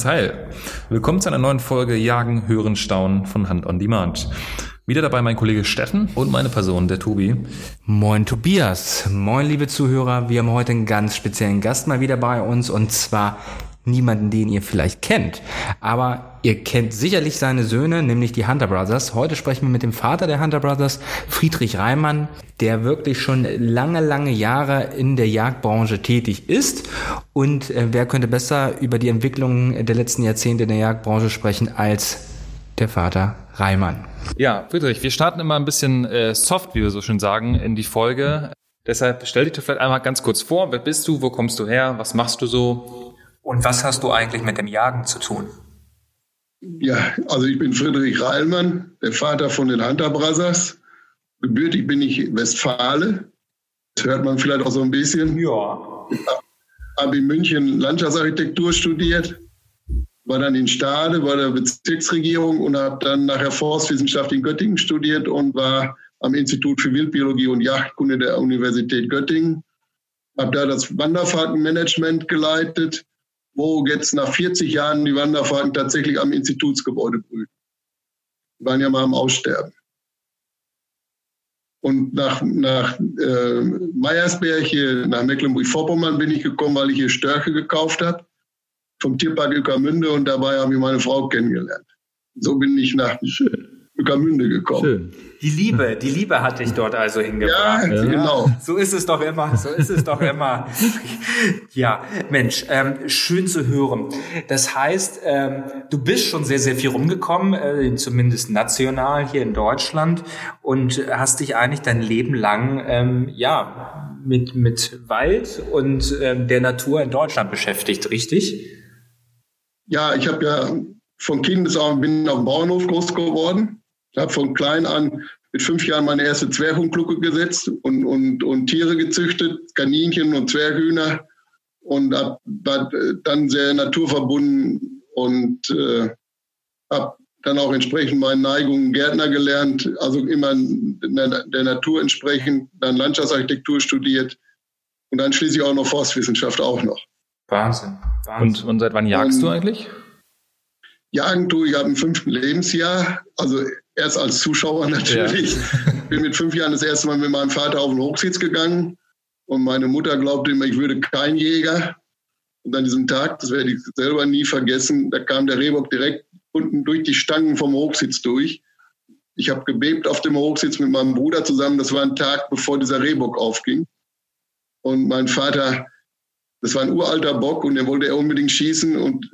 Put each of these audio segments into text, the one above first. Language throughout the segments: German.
Weidmanns Heil. Willkommen zu einer neuen Folge Jagen, Hören, Staunen von Hand on Demand. Wieder dabei mein Kollege Steffen und meine Person, der Tobi. Moin Tobias, moin liebe Zuhörer. Wir haben heute einen ganz speziellen Gast mal wieder bei uns und zwar niemanden, den ihr vielleicht kennt. Aber ihr kennt sicherlich seine Söhne, nämlich die Hunter Brothers. Heute sprechen wir mit dem Vater der Hunter Brothers, Friedrich Reimann, der wirklich schon lange, lange Jahre in der Jagdbranche tätig ist. Und äh, wer könnte besser über die Entwicklung der letzten Jahrzehnte in der Jagdbranche sprechen als der Vater Reimann. Ja, Friedrich, wir starten immer ein bisschen äh, soft, wie wir so schön sagen, in die Folge. Deshalb stell dich doch vielleicht einmal ganz kurz vor. Wer bist du? Wo kommst du her? Was machst du so? Und was hast du eigentlich mit dem Jagen zu tun? Ja, also ich bin Friedrich Reilmann, der Vater von den Hunter Brothers. Gebürtig bin ich Westfale. Das hört man vielleicht auch so ein bisschen. Ja. Habe in München Landschaftsarchitektur studiert, war dann in Stade bei der Bezirksregierung und habe dann nachher Forstwissenschaft in Göttingen studiert und war am Institut für Wildbiologie und Jagdkunde der Universität Göttingen. Habe da das Wanderfahrtenmanagement geleitet wo jetzt nach 40 Jahren die Wanderfahrten tatsächlich am Institutsgebäude brüten. Die waren ja mal am Aussterben. Und nach, nach äh, Meyersberg, hier nach Mecklenburg-Vorpommern bin ich gekommen, weil ich hier Störche gekauft habe vom Tierpark Ueckermünde und dabei habe ich meine Frau kennengelernt. So bin ich nach Ueckermünde gekommen. Schön. Die Liebe, die Liebe hat dich dort also hingebracht. Ja, genau. So ist es doch immer, so ist es doch immer. ja, Mensch, ähm, schön zu hören. Das heißt, ähm, du bist schon sehr, sehr viel rumgekommen, äh, zumindest national hier in Deutschland und hast dich eigentlich dein Leben lang, ähm, ja, mit, mit Wald und ähm, der Natur in Deutschland beschäftigt, richtig? Ja, ich habe ja von Kindesaugen bin auf dem Bauernhof groß geworden ich habe von klein an mit fünf Jahren meine erste Zwerghundglucke gesetzt und, und, und Tiere gezüchtet, Kaninchen und Zwerghühner und hab, war dann sehr naturverbunden und äh, habe dann auch entsprechend meinen Neigungen Gärtner gelernt, also immer der, der Natur entsprechend, dann Landschaftsarchitektur studiert und dann schließlich auch noch Forstwissenschaft auch noch. Wahnsinn. Wahnsinn. Und, und seit wann jagst und, du eigentlich? Jagen tue ich ab dem fünften Lebensjahr, also erst als Zuschauer natürlich. Ja. Bin mit fünf Jahren das erste Mal mit meinem Vater auf den Hochsitz gegangen und meine Mutter glaubte immer, ich würde kein Jäger. Und an diesem Tag, das werde ich selber nie vergessen, da kam der Rehbock direkt unten durch die Stangen vom Hochsitz durch. Ich habe gebebt auf dem Hochsitz mit meinem Bruder zusammen. Das war ein Tag, bevor dieser Rehbock aufging. Und mein Vater, das war ein uralter Bock und der wollte er unbedingt schießen und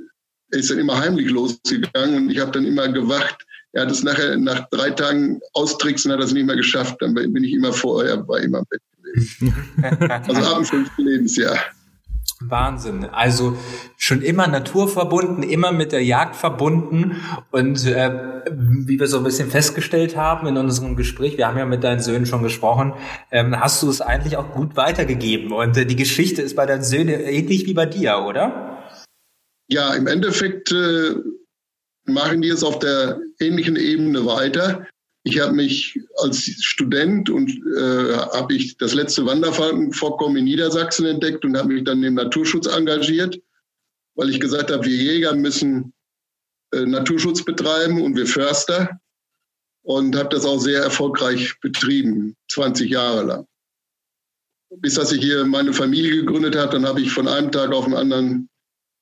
er ist dann immer heimlich losgegangen und ich habe dann immer gewacht. Er hat es nachher nach drei Tagen austricksen, hat er es nicht mehr geschafft. Dann bin ich immer vorher bei ihm am Bett gewesen. also ab dem fünften Lebensjahr. Wahnsinn. Also schon immer naturverbunden, immer mit der Jagd verbunden. Und äh, wie wir so ein bisschen festgestellt haben in unserem Gespräch, wir haben ja mit deinen Söhnen schon gesprochen, ähm, hast du es eigentlich auch gut weitergegeben. Und äh, die Geschichte ist bei deinen Söhnen ähnlich wie bei dir, oder? Ja, im Endeffekt äh, machen die es auf der ähnlichen Ebene weiter. Ich habe mich als Student und äh, habe ich das letzte Wanderfalkenvorkommen in Niedersachsen entdeckt und habe mich dann im Naturschutz engagiert, weil ich gesagt habe, wir Jäger müssen äh, Naturschutz betreiben und wir Förster und habe das auch sehr erfolgreich betrieben, 20 Jahre lang. Bis dass ich hier meine Familie gegründet habe, dann habe ich von einem Tag auf den anderen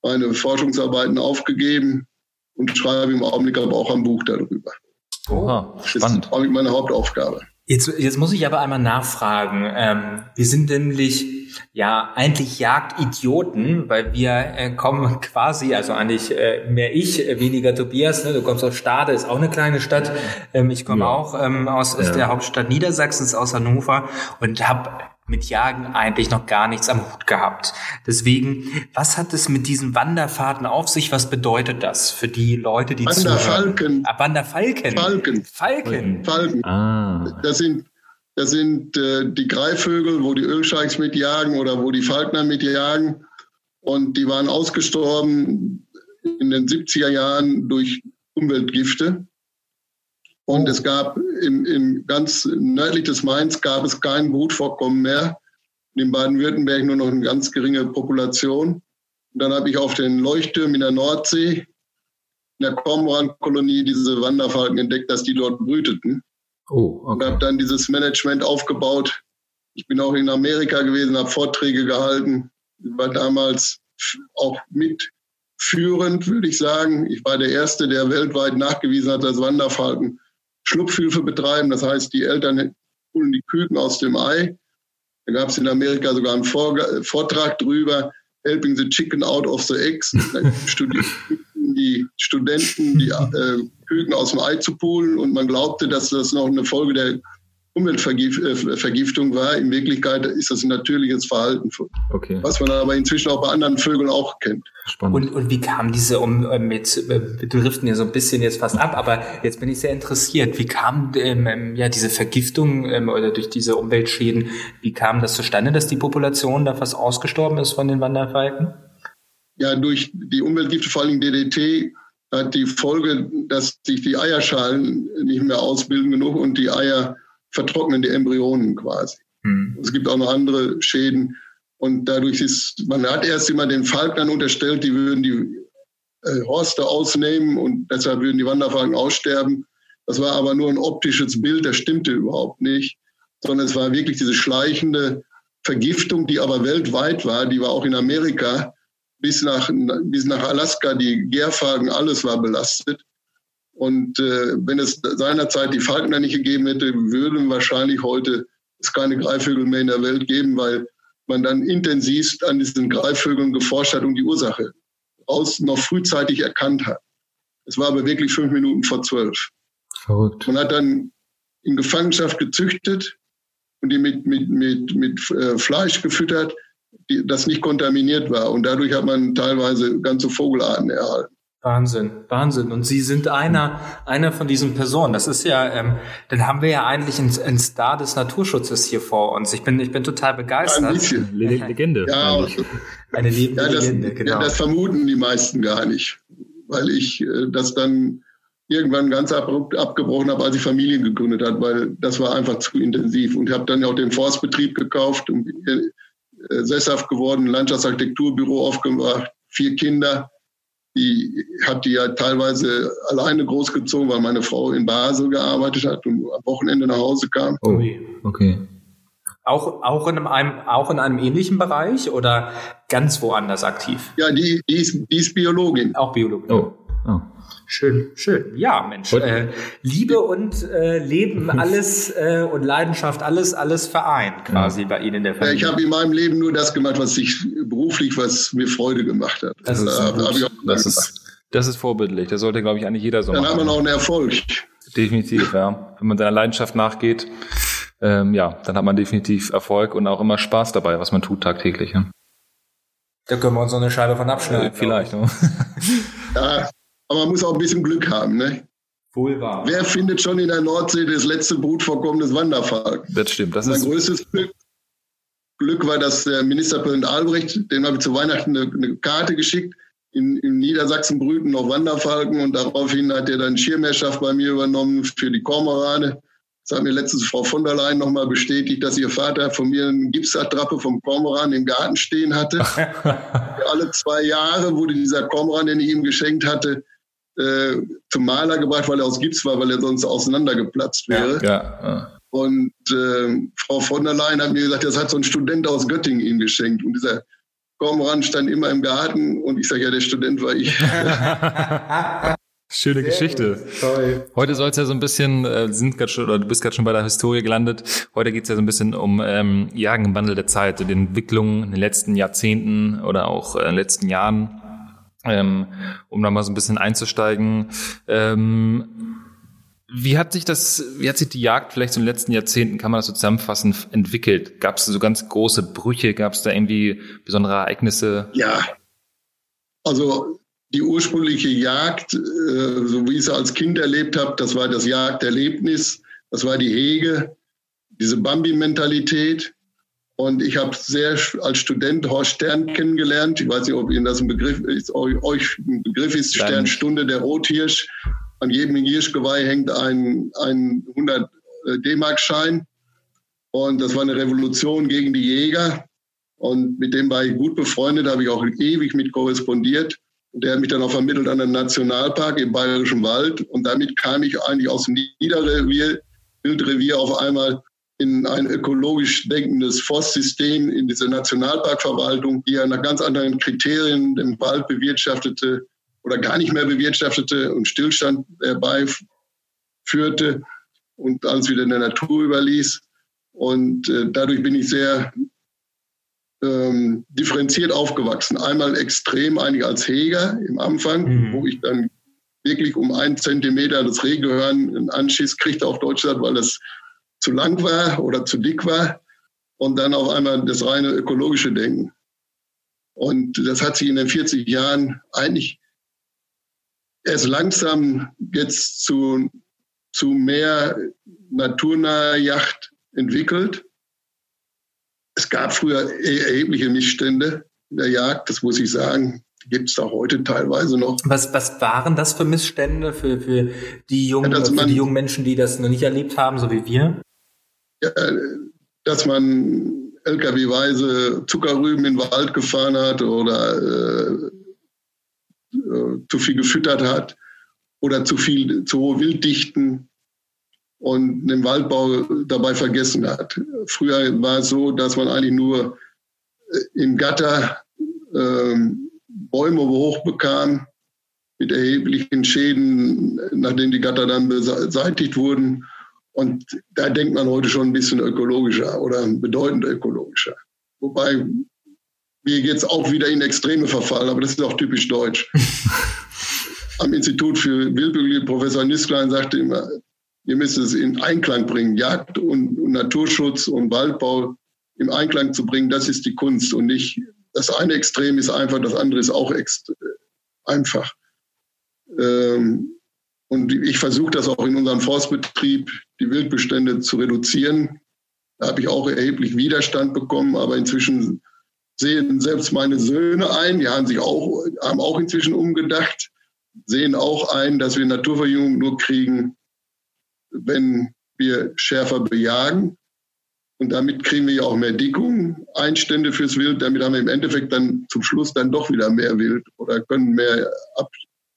meine Forschungsarbeiten aufgegeben und schreibe im Augenblick aber auch ein Buch darüber. Oha, spannend. Das ist meine Hauptaufgabe. Jetzt, jetzt muss ich aber einmal nachfragen. Ähm, wir sind nämlich ja eigentlich Jagdidioten, weil wir äh, kommen quasi, also eigentlich äh, mehr ich, äh, weniger Tobias. Ne? Du kommst aus Stade, ist auch eine kleine Stadt. Ähm, ich komme ja. auch ähm, aus, aus ja. der Hauptstadt Niedersachsens, aus Hannover und habe mit Jagen eigentlich noch gar nichts am Hut gehabt. Deswegen, was hat es mit diesen Wanderfahrten auf sich? Was bedeutet das für die Leute, die Wanderfalken. Ah, Wanderfalken. Falken. Falken. Falken. Ah. Das sind, das sind äh, die Greifvögel, wo die Ölscheichs mitjagen oder wo die Falkner mitjagen. Und die waren ausgestorben in den 70er Jahren durch Umweltgifte. Und es gab im, im ganz nördlich des Mainz gab es kein Brutvorkommen mehr. In Baden-Württemberg nur noch eine ganz geringe Population. Und dann habe ich auf den Leuchttürmen in der Nordsee, in der Kormoran-Kolonie, diese Wanderfalken entdeckt, dass die dort brüteten. Oh, okay. Und habe dann dieses Management aufgebaut. Ich bin auch in Amerika gewesen, habe Vorträge gehalten, war damals auch mitführend, würde ich sagen. Ich war der Erste, der weltweit nachgewiesen hat, dass Wanderfalken Schlupfhilfe betreiben. Das heißt, die Eltern holen die Küken aus dem Ei. Da gab es in Amerika sogar einen Vortrag drüber, Helping the Chicken Out of the Eggs. die Studenten die äh, Küken aus dem Ei zu poolen und man glaubte, dass das noch eine Folge der Umweltvergiftung war. In Wirklichkeit ist das ein natürliches Verhalten, okay. was man aber inzwischen auch bei anderen Vögeln auch kennt. Spannend. Und, und wie kam diese um äh, mit, äh, wir driften ja so ein bisschen jetzt fast ab, aber jetzt bin ich sehr interessiert. Wie kam ähm, ähm, ja diese Vergiftung ähm, oder durch diese Umweltschäden, wie kam das zustande, dass die Population da fast ausgestorben ist von den Wanderfalken? Ja, durch die Umweltgifte, vor allem DDT, hat die Folge, dass sich die Eierschalen nicht mehr ausbilden genug und die Eier vertrocknen die Embryonen quasi. Mhm. Es gibt auch noch andere Schäden. Und dadurch ist, man hat erst immer den Falknern unterstellt, die würden die äh, Horste ausnehmen und deshalb würden die Wanderfalken aussterben. Das war aber nur ein optisches Bild, das stimmte überhaupt nicht, sondern es war wirklich diese schleichende Vergiftung, die aber weltweit war, die war auch in Amerika bis nach, bis nach Alaska, die Gärfalken, alles war belastet. Und äh, wenn es seinerzeit die Falkner nicht gegeben hätte, würden wahrscheinlich heute es keine Greifvögel mehr in der Welt geben, weil man dann intensivst an diesen Greifvögeln geforscht hat und die Ursache aus noch frühzeitig erkannt hat. Es war aber wirklich fünf Minuten vor zwölf. Verrückt. Man hat dann in Gefangenschaft gezüchtet und die mit, mit, mit, mit äh, Fleisch gefüttert, die, das nicht kontaminiert war. Und dadurch hat man teilweise ganze Vogelarten erhalten. Wahnsinn, Wahnsinn. Und Sie sind einer, einer von diesen Personen. Das ist ja, ähm, dann haben wir ja eigentlich einen, einen Star des Naturschutzes hier vor uns. Ich bin, ich bin total begeistert. Ein bisschen. Legende. Ja, eine lebende ja, das, Legende, genau. Ja, das vermuten die meisten gar nicht, weil ich äh, das dann irgendwann ganz abrupt abgebrochen habe, als ich Familien gegründet habe, weil das war einfach zu intensiv. Und ich habe dann ja auch den Forstbetrieb gekauft und bin äh, sesshaft geworden, Landschaftsarchitekturbüro aufgemacht, vier Kinder die hat die ja teilweise alleine großgezogen, weil meine Frau in Basel gearbeitet hat und am Wochenende nach Hause kam. Oh, okay. Auch, auch, in einem, auch in einem ähnlichen Bereich oder ganz woanders aktiv? Ja, die, die, ist, die ist Biologin. Auch Biologin. Oh. Oh. Schön, schön. Ja, Mensch. Äh, Liebe und äh, Leben, alles äh, und Leidenschaft, alles, alles vereint quasi ja. bei Ihnen in der Familie. Ja, ich habe in meinem Leben nur das gemacht, was ich beruflich, was mir Freude gemacht hat. Das, ist, da, das, ist, das ist vorbildlich. Das sollte, glaube ich, eigentlich jeder so Dann machen. Dann hat man auch einen Erfolg. Definitiv, ja. Wenn man seiner Leidenschaft nachgeht, ähm, ja, dann hat man definitiv Erfolg und auch immer Spaß dabei, was man tut tagtäglich. Ja. Da können wir uns noch eine Scheibe von abschneiden. Äh, vielleicht. ja, aber man muss auch ein bisschen Glück haben, ne? Wohl wahr. Wer findet schon in der Nordsee das letzte Brutvorkommen des Wanderfalken? Das stimmt. Das mein ist größtes Glück, Glück war, dass der Ministerpräsident Albrecht, dem habe ich zu Weihnachten eine, eine Karte geschickt. In, in, Niedersachsen brüten noch Wanderfalken und daraufhin hat er dann Schirmherrschaft bei mir übernommen für die Kormorane. Das hat mir letztens Frau von der Leyen nochmal bestätigt, dass ihr Vater von mir eine Gipsattrappe vom Kormoran im Garten stehen hatte. Alle zwei Jahre wurde dieser Kormoran, den ich ihm geschenkt hatte, äh, zum Maler gebracht, weil er aus Gips war, weil er sonst auseinandergeplatzt wäre. Ja, ja. Und äh, Frau von der Leyen hat mir gesagt, das hat so ein Student aus Göttingen ihm geschenkt. Und dieser Kormoran stand immer im Garten und ich sage, ja, der Student war ich. Schöne Sehr Geschichte. Toll. Heute soll es ja so ein bisschen, äh, sind grad schon, oder du bist gerade schon bei der Historie gelandet. Heute geht es ja so ein bisschen um ähm, Jagen im Wandel der Zeit, so die Entwicklung in den letzten Jahrzehnten oder auch äh, in den letzten Jahren. Ähm, um da mal so ein bisschen einzusteigen. Ähm, wie hat sich das, wie hat sich die Jagd vielleicht so in den letzten Jahrzehnten, kann man das so zusammenfassen, entwickelt? Gab es so ganz große Brüche? Gab es da irgendwie besondere Ereignisse? Ja. Also die ursprüngliche Jagd, äh, so wie ich sie als Kind erlebt habe, das war das Jagderlebnis, das war die Hege, diese Bambi-Mentalität. Und ich habe sehr als Student Horst Stern kennengelernt. Ich weiß nicht, ob Ihnen das ein Begriff ist, euch ein Begriff ist, Sternstunde der Rothirsch. An jedem Hirschgeweih hängt ein, ein 100 äh, D-Mark-Schein. Und das war eine Revolution gegen die Jäger. Und mit dem war ich gut befreundet, habe ich auch ewig mit korrespondiert. Und der hat mich dann auch vermittelt an den Nationalpark im Bayerischen Wald. Und damit kam ich eigentlich aus dem Niederrevier, Wildrevier auf einmal in ein ökologisch denkendes Forstsystem, in diese Nationalparkverwaltung, die ja nach ganz anderen Kriterien den Wald bewirtschaftete oder gar nicht mehr bewirtschaftete und Stillstand herbeiführte und alles wieder in der Natur überließ. Und äh, dadurch bin ich sehr ähm, differenziert aufgewachsen. Einmal extrem eigentlich als Heger im Anfang, mhm. wo ich dann wirklich um einen Zentimeter das Rehgehörn einen Anschiss kriegte auf Deutschland, weil das zu lang war oder zu dick war. Und dann auf einmal das reine ökologische Denken. Und das hat sich in den 40 Jahren eigentlich erst langsam jetzt zu, zu mehr naturnaher Yacht entwickelt. Es gab früher erhebliche Missstände in der Jagd, das muss ich sagen. Gibt es auch heute teilweise noch. Was, was waren das für Missstände für, für, die jungen, ja, für die jungen Menschen, die das noch nicht erlebt haben, so wie wir? Ja, dass man LKW-weise Zuckerrüben in den Wald gefahren hat oder äh, äh, zu viel gefüttert hat oder zu viel, zu hohe Wilddichten und den Waldbau dabei vergessen hat. Früher war es so, dass man eigentlich nur äh, im Gatter ähm, Bäume hochbekam mit erheblichen Schäden, nachdem die Gatter dann beseitigt wurden. Und da denkt man heute schon ein bisschen ökologischer oder bedeutend ökologischer. Wobei wir jetzt auch wieder in Extreme verfallen, aber das ist auch typisch deutsch. Am Institut für Wildbiologie, Professor Nisklein sagte immer, wir müssen es in Einklang bringen. Jagd und, und, Naturschutz und Waldbau im Einklang zu bringen, das ist die Kunst und nicht das eine Extrem ist einfach, das andere ist auch einfach. Ähm, und ich versuche das auch in unserem Forstbetrieb, die Wildbestände zu reduzieren. Da habe ich auch erheblich Widerstand bekommen, aber inzwischen sehen selbst meine Söhne ein, die haben sich auch, haben auch inzwischen umgedacht, sehen auch ein, dass wir Naturverjüngung nur kriegen, wenn wir schärfer bejagen. Und damit kriegen wir ja auch mehr Dickung, Einstände fürs Wild. Damit haben wir im Endeffekt dann zum Schluss dann doch wieder mehr Wild oder können mehr ab,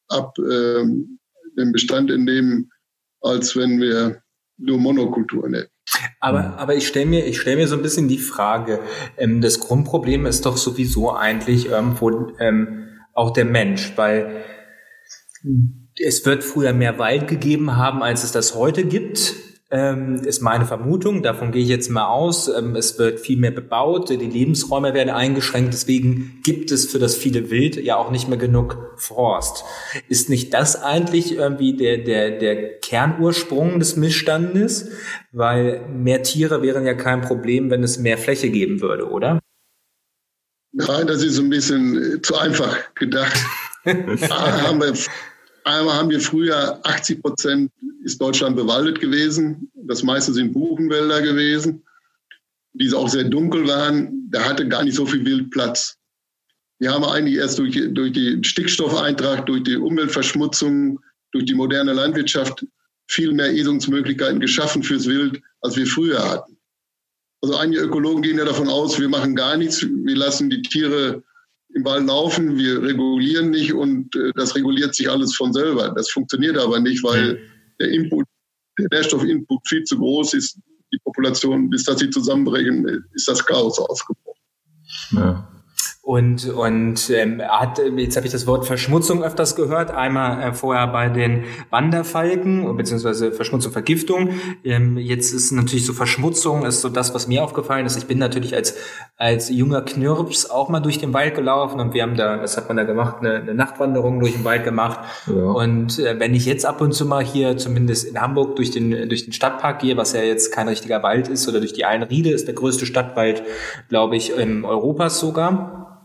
ab ähm, dem Bestand entnehmen, als wenn wir nur Monokulturen hätten. Aber, aber ich stelle mir, ich stelle mir so ein bisschen die Frage, ähm, das Grundproblem ist doch sowieso eigentlich irgendwo ähm, auch der Mensch, weil es wird früher mehr Wald gegeben haben, als es das heute gibt. Ähm, ist meine Vermutung, davon gehe ich jetzt mal aus. Ähm, es wird viel mehr bebaut, die Lebensräume werden eingeschränkt, deswegen gibt es für das viele Wild ja auch nicht mehr genug Forst. Ist nicht das eigentlich irgendwie der, der, der Kernursprung des Missstandes? Weil mehr Tiere wären ja kein Problem, wenn es mehr Fläche geben würde, oder? Nein, das ist ein bisschen zu einfach gedacht. haben wir Einmal haben wir früher 80 Prozent ist Deutschland bewaldet gewesen. Das meiste sind Buchenwälder gewesen, die auch sehr dunkel waren. Da hatte gar nicht so viel Wildplatz. Wir haben eigentlich erst durch, durch den Stickstoffeintrag, durch die Umweltverschmutzung, durch die moderne Landwirtschaft viel mehr Esungsmöglichkeiten geschaffen fürs Wild, als wir früher hatten. Also einige Ökologen gehen ja davon aus, wir machen gar nichts, wir lassen die Tiere im Wald laufen, wir regulieren nicht und äh, das reguliert sich alles von selber. Das funktioniert aber nicht, weil der Input, der Nährstoffinput viel zu groß ist. Die Population, bis dass sie zusammenbrechen, ist das Chaos ausgebrochen. Ja. Und, und ähm, hat, jetzt habe ich das Wort Verschmutzung öfters gehört, einmal äh, vorher bei den Wanderfalken, beziehungsweise Verschmutzung, Vergiftung. Ähm, jetzt ist natürlich so Verschmutzung, ist so das, was mir aufgefallen ist. Ich bin natürlich als, als junger Knirps auch mal durch den Wald gelaufen und wir haben da, das hat man da gemacht, eine, eine Nachtwanderung durch den Wald gemacht. Ja. Und äh, wenn ich jetzt ab und zu mal hier, zumindest in Hamburg, durch den, durch den Stadtpark gehe, was ja jetzt kein richtiger Wald ist, oder durch die Einriede, ist der größte Stadtwald, glaube ich, in Europas sogar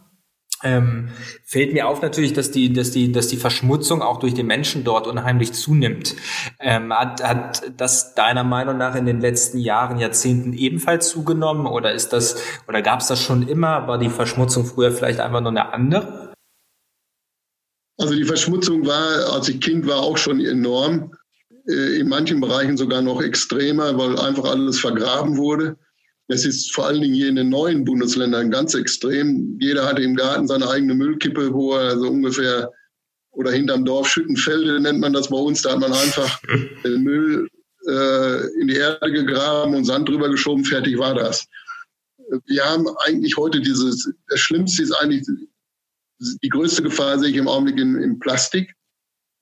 ähm, fällt mir auf natürlich, dass die, dass die, dass die Verschmutzung auch durch den Menschen dort unheimlich zunimmt. Ähm, hat, hat das deiner Meinung nach in den letzten Jahren, Jahrzehnten ebenfalls zugenommen oder ist das, oder gab es das schon immer? War die Verschmutzung früher vielleicht einfach nur eine andere? Also die Verschmutzung war, als ich Kind war, auch schon enorm. Äh, in manchen Bereichen sogar noch extremer, weil einfach alles vergraben wurde. Es ist vor allen Dingen hier in den neuen Bundesländern ganz extrem. Jeder hatte im Garten seine eigene Müllkippe, wo er so ungefähr oder hinterm Dorf Schüttenfelde nennt man das bei uns. Da hat man einfach den Müll äh, in die Erde gegraben und Sand drüber geschoben, fertig war das. Wir haben eigentlich heute dieses, das Schlimmste ist eigentlich, die größte Gefahr sehe ich im Augenblick in, in Plastik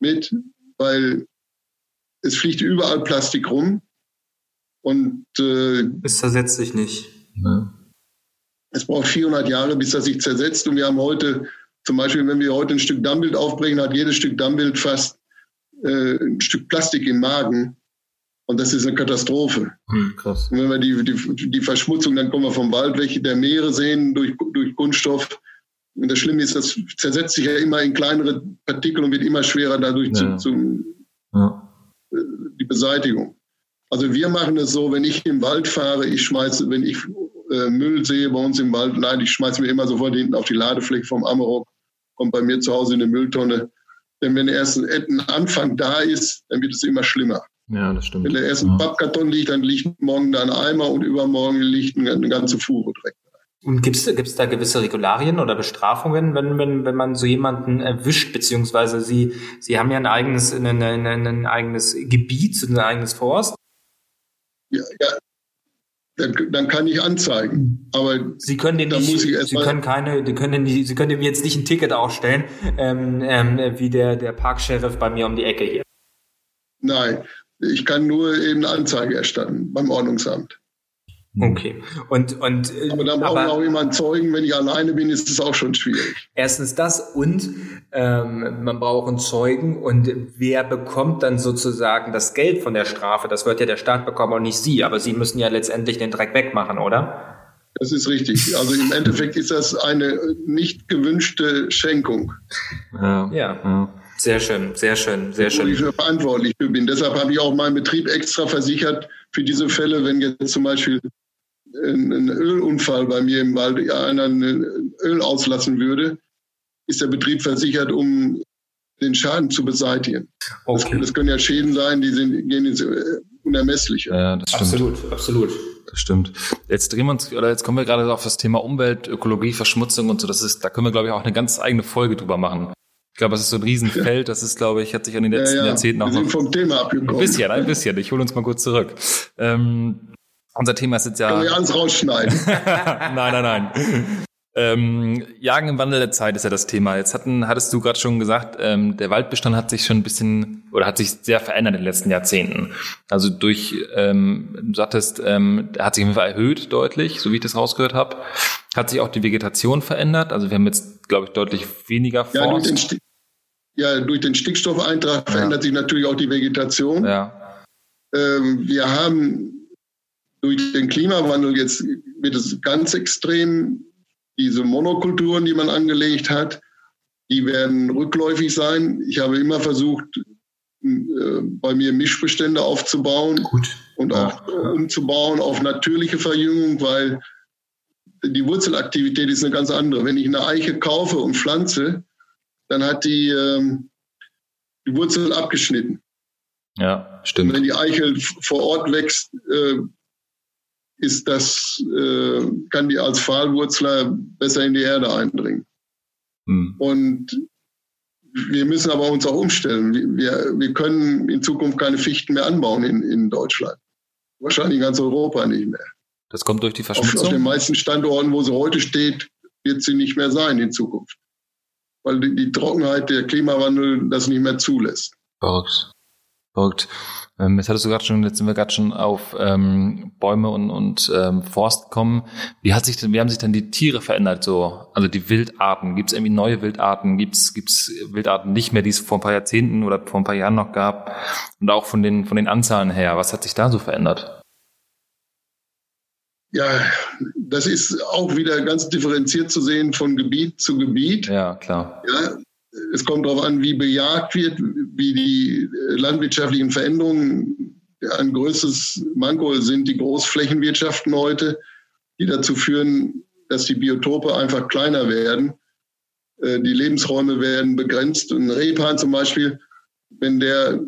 mit, weil es fliegt überall Plastik rum und äh, es zersetzt sich nicht. Ja. Es braucht 400 Jahre, bis das sich zersetzt und wir haben heute zum Beispiel, wenn wir heute ein Stück Dammbild aufbrechen, hat jedes Stück Dammbild fast äh, ein Stück Plastik im Magen. Und das ist eine Katastrophe. Hm, krass. Und wenn wir die, die, die Verschmutzung, dann kommen wir vom Wald weg, der Meere sehen durch, durch Kunststoff. Und das Schlimme ist, das zersetzt sich ja immer in kleinere Partikel und wird immer schwerer dadurch ja. zu, zu ja. Äh, die Beseitigung. Also wir machen es so, wenn ich im Wald fahre, ich schmeiße, wenn ich äh, Müll sehe bei uns im Wald, nein, ich schmeiße mir immer sofort hinten auf die Ladefläche vom Amarok, kommt bei mir zu Hause in eine Mülltonne. Denn wenn der erste ein Anfang da ist, dann wird es immer schlimmer. Ja, das stimmt. Wenn der erste ja. Pappkarton liegt, dann liegt morgen da ein Eimer und übermorgen liegt eine ganze Fuhre direkt. Und gibt es da gewisse Regularien oder Bestrafungen, wenn, wenn, wenn man so jemanden erwischt, beziehungsweise Sie, Sie haben ja ein eigenes, ein, ein, ein eigenes Gebiet, ein eigenes Forst? Ja, ja. Dann, dann kann ich anzeigen. Aber Sie können den nicht, Sie können keine, Sie können, nicht, Sie können mir jetzt nicht ein Ticket ausstellen, ähm, ähm, wie der, der Parksheriff bei mir um die Ecke hier. Nein, ich kann nur eben eine Anzeige erstatten beim Ordnungsamt. Hm. Okay. Und, und, äh, aber da braucht man auch jemanden Zeugen. Wenn ich alleine bin, ist es auch schon schwierig. Erstens das und ähm, man braucht einen Zeugen. Und wer bekommt dann sozusagen das Geld von der Strafe? Das wird ja der Staat bekommen und nicht Sie. Aber Sie müssen ja letztendlich den Dreck wegmachen, oder? Das ist richtig. Also im Endeffekt ist das eine nicht gewünschte Schenkung. Ja. ja. Sehr schön, sehr schön, sehr schön. Wo ich für verantwortlich für bin. Deshalb habe ich auch meinen Betrieb extra versichert für diese Fälle, wenn jetzt zum Beispiel ein, ein Ölunfall bei mir im Wald einer Öl auslassen würde, ist der Betrieb versichert, um den Schaden zu beseitigen. Okay. Das, das, können ja Schäden sein, die sind, gehen ins äh, Unermessliche. Ja, das stimmt. Absolut, absolut. Das stimmt. Jetzt drehen wir uns, oder jetzt kommen wir gerade auf das Thema Umwelt, Ökologie, Verschmutzung und so. Das ist, da können wir, glaube ich, auch eine ganz eigene Folge drüber machen. Ich glaube, es ist so ein Riesenfeld. Das ist, glaube ich, hat sich an den letzten ja, ja. Jahrzehnten auch wir sind noch vom Thema abgekommen. Ein bisschen, ein bisschen. Ich hole uns mal kurz zurück. Ähm, unser Thema ist jetzt ja. Können wir alles rausschneiden? nein, nein, nein. Ähm, Jagen im Wandel der Zeit ist ja das Thema. Jetzt hatten, hattest du gerade schon gesagt, ähm, der Waldbestand hat sich schon ein bisschen oder hat sich sehr verändert in den letzten Jahrzehnten. Also durch, ähm, du sagtest, ähm, hat sich auf jeden Fall erhöht deutlich, so wie ich das rausgehört habe. Hat sich auch die Vegetation verändert. Also wir haben jetzt, glaube ich, deutlich weniger Forst. Ja, durch den, ja, durch den Stickstoffeintrag ja. verändert sich natürlich auch die Vegetation. Ja. Ähm, wir haben durch den Klimawandel jetzt wird es ganz extrem. Diese Monokulturen, die man angelegt hat, die werden rückläufig sein. Ich habe immer versucht, äh, bei mir Mischbestände aufzubauen Gut. und auch ja. umzubauen auf natürliche Verjüngung, weil die Wurzelaktivität ist eine ganz andere. Wenn ich eine Eiche kaufe und pflanze, dann hat die ähm, die Wurzel abgeschnitten. Ja, stimmt. wenn die Eiche vor Ort wächst, äh, ist das, äh, kann die als Pfahlwurzler besser in die Erde eindringen. Hm. Und wir müssen aber uns auch umstellen. Wir, wir können in Zukunft keine Fichten mehr anbauen in, in Deutschland. Wahrscheinlich in ganz Europa nicht mehr. Das kommt durch die Verschmutzung? Auf, auf den meisten Standorten, wo sie heute steht, wird sie nicht mehr sein in Zukunft. Weil die, die Trockenheit, der Klimawandel das nicht mehr zulässt. Verrückt. Verrückt. Ähm, jetzt hattest du gerade schon, jetzt sind wir gerade schon auf ähm, Bäume und, und ähm, Forst gekommen. Wie hat sich denn, wie haben sich denn die Tiere verändert so? Also die Wildarten, gibt es irgendwie neue Wildarten? Gibt es gibt's Wildarten nicht mehr, die es vor ein paar Jahrzehnten oder vor ein paar Jahren noch gab? Und auch von den von den Anzahlen her, was hat sich da so verändert? Ja, das ist auch wieder ganz differenziert zu sehen von Gebiet zu Gebiet. Ja, klar. Ja, es kommt darauf an, wie bejagt wird, wie die landwirtschaftlichen Veränderungen. Ein größtes Manko sind die Großflächenwirtschaften heute, die dazu führen, dass die Biotope einfach kleiner werden. Äh, die Lebensräume werden begrenzt. Ein Rebhahn zum Beispiel, wenn der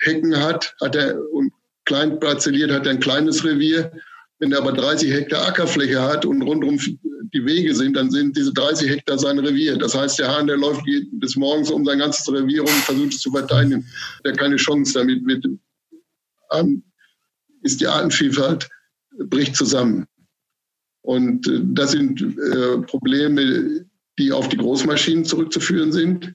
Hecken hat, hat er und klein parzelliert, hat er ein kleines Revier. Wenn er aber 30 Hektar Ackerfläche hat und rundum die Wege sind, dann sind diese 30 Hektar sein Revier. Das heißt, der Hahn, der läuft bis morgens um sein ganzes Revier und versucht es zu verteidigen. Der hat keine Chance damit. Mit, ist die Artenvielfalt bricht zusammen. Und äh, das sind äh, Probleme, die auf die Großmaschinen zurückzuführen sind.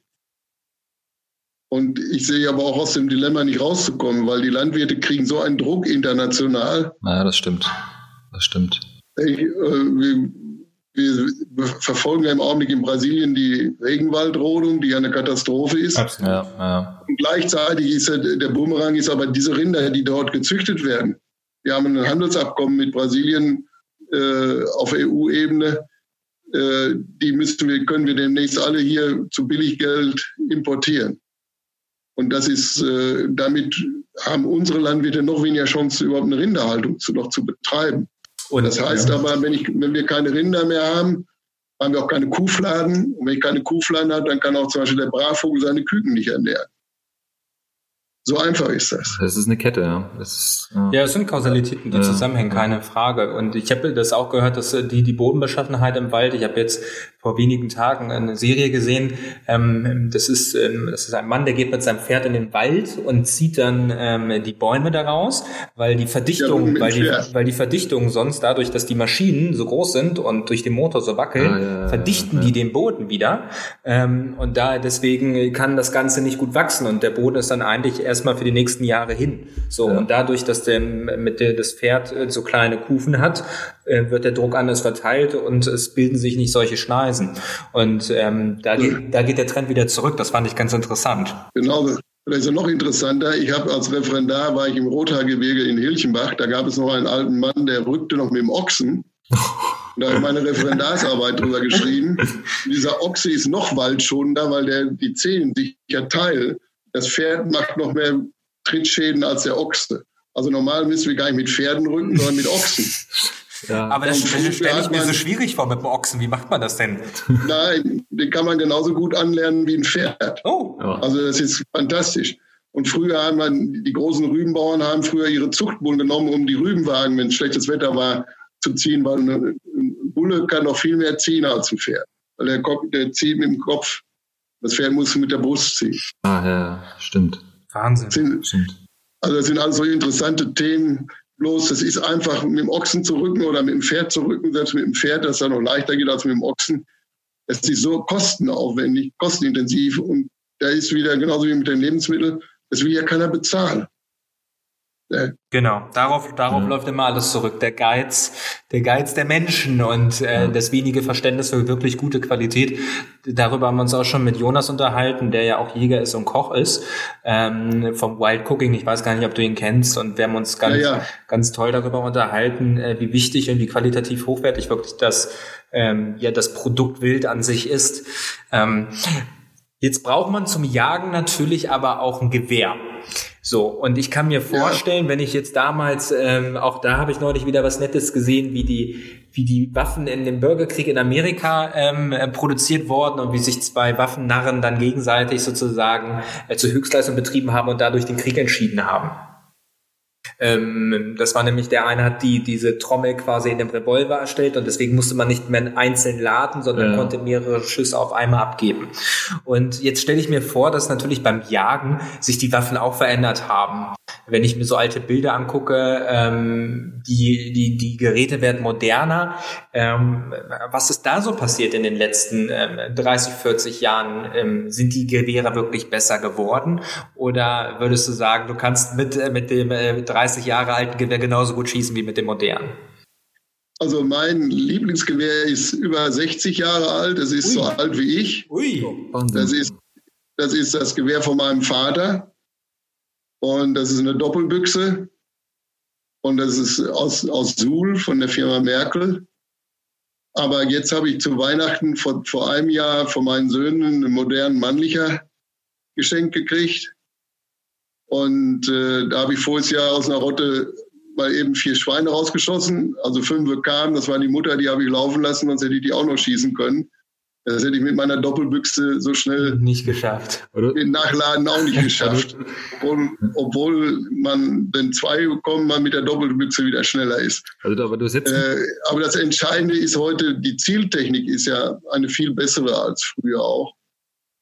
Und ich sehe aber auch aus dem Dilemma nicht rauszukommen, weil die Landwirte kriegen so einen Druck international. Ja, das stimmt. Das stimmt. Ich, äh, wir, wir, verfolgen ja im Augenblick in Brasilien die Regenwaldrodung, die ja eine Katastrophe ist. Absolut. Ja, ja. Und gleichzeitig ist ja, der Bumerang ist aber diese Rinder, die dort gezüchtet werden. Wir haben ein Handelsabkommen mit Brasilien äh, auf EU-Ebene, äh, die müssten wir, können wir demnächst alle hier zu Billiggeld importieren. Und das ist, äh, damit haben unsere Landwirte noch weniger Chance, überhaupt eine Rinderhaltung zu, noch zu betreiben. Und das heißt ja. aber, wenn, ich, wenn wir keine Rinder mehr haben, haben wir auch keine Kuhfladen. Und wenn ich keine Kuhfladen habe, dann kann auch zum Beispiel der Brachvogel seine Küken nicht ernähren. So einfach ist das. Das ist eine Kette, ja. Das ist, ja. ja, es sind Kausalitäten, die ja, zusammenhängen, keine Frage. Und ich habe das auch gehört, dass äh, die, die Bodenbeschaffenheit im Wald, ich habe jetzt vor wenigen Tagen eine Serie gesehen, ähm, das, ist, ähm, das ist ein Mann, der geht mit seinem Pferd in den Wald und zieht dann ähm, die Bäume daraus, weil die Verdichtung, ja, weil, die, weil die Verdichtung sonst dadurch, dass die Maschinen so groß sind und durch den Motor so wackeln, ah, verdichten die den Boden wieder. Ähm, und da deswegen kann das Ganze nicht gut wachsen und der Boden ist dann eigentlich erstmal für die nächsten Jahre hin. So, ja. und dadurch, dass der mit der das Pferd äh, so kleine Kufen hat, äh, wird der Druck anders verteilt und es bilden sich nicht solche Schneisen. Und ähm, da, geht, da geht der Trend wieder zurück. Das fand ich ganz interessant. Genau. Das ist ja noch interessanter. Ich habe als Referendar war ich im Rothaargebirge in Hilchenbach. Da gab es noch einen alten Mann, der rückte noch mit dem Ochsen. Da habe ich meine Referendarsarbeit drüber geschrieben. Dieser Ochse ist noch waldschonender, weil der die Zehen sich ja teilt das Pferd macht noch mehr Trittschäden als der Ochse. Also normal müssen wir gar nicht mit Pferden rücken, sondern mit Ochsen. Ja. Aber das stelle ich mir so schwierig vor mit dem Ochsen. Wie macht man das denn? Nein, den kann man genauso gut anlernen wie ein Pferd. Oh. Also das ist fantastisch. Und früher haben wir, die großen Rübenbauern haben früher ihre Zuchtbullen genommen, um die Rübenwagen, wenn schlechtes Wetter war, zu ziehen, weil ein Bulle kann noch viel mehr ziehen als ein Pferd. Weil der, Kopf, der zieht mit dem Kopf das Pferd muss mit der Brust ziehen. Ah, ja, stimmt. Wahnsinn. Sind, stimmt. Also das sind alles so interessante Themen. Bloß, das ist einfach mit dem Ochsen zu rücken oder mit dem Pferd zu rücken, selbst mit dem Pferd, das dann noch leichter geht als mit dem Ochsen. Es ist so kostenaufwendig, kostenintensiv und da ist wieder genauso wie mit den Lebensmitteln, das will ja keiner bezahlen. Genau, darauf, darauf ja. läuft immer alles zurück. Der Geiz, der Geiz der Menschen und äh, ja. das wenige Verständnis für wirklich gute Qualität. Darüber haben wir uns auch schon mit Jonas unterhalten, der ja auch Jäger ist und Koch ist, ähm, vom Wild Cooking. Ich weiß gar nicht, ob du ihn kennst. Und wir haben uns ganz, ja, ganz toll darüber unterhalten, äh, wie wichtig und wie qualitativ hochwertig wirklich das, ähm, ja, das Produkt Wild an sich ist. Ähm, jetzt braucht man zum Jagen natürlich aber auch ein Gewehr. So, und ich kann mir vorstellen, wenn ich jetzt damals, ähm, auch da habe ich neulich wieder was Nettes gesehen, wie die, wie die Waffen in dem Bürgerkrieg in Amerika ähm, äh, produziert wurden und wie sich zwei Waffennarren dann gegenseitig sozusagen äh, zur Höchstleistung betrieben haben und dadurch den Krieg entschieden haben. Ähm, das war nämlich der eine hat die diese Trommel quasi in dem Revolver erstellt und deswegen musste man nicht mehr einzeln laden, sondern ja. konnte mehrere Schüsse auf einmal abgeben. Und jetzt stelle ich mir vor, dass natürlich beim Jagen sich die Waffen auch verändert haben. Wenn ich mir so alte Bilder angucke, ähm, die, die, die Geräte werden moderner. Ähm, was ist da so passiert in den letzten ähm, 30, 40 Jahren? Ähm, sind die Gewehre wirklich besser geworden? Oder würdest du sagen, du kannst mit, äh, mit dem äh, 30 Jahre alten Gewehr genauso gut schießen wie mit dem modernen? Also mein Lieblingsgewehr ist über 60 Jahre alt. Es ist Ui. so alt wie ich. Ui. Das ist, das ist das Gewehr von meinem Vater. Und das ist eine Doppelbüchse. Und das ist aus, aus Suhl von der Firma Merkel. Aber jetzt habe ich zu Weihnachten vor, vor einem Jahr von meinen Söhnen einen modernen Mannlicher geschenkt gekriegt. Und äh, da habe ich voriges Jahr aus einer Rotte mal eben vier Schweine rausgeschossen. Also fünf kamen, das war die Mutter, die habe ich laufen lassen, sonst hätte ich die auch noch schießen können. Das hätte ich mit meiner Doppelbüchse so schnell nicht geschafft. Oder? Den Nachladen auch nicht geschafft. obwohl, obwohl man, wenn zwei kommen, man mit der Doppelbüchse wieder schneller ist. Also, aber, du äh, aber das Entscheidende ist heute, die Zieltechnik ist ja eine viel bessere als früher auch.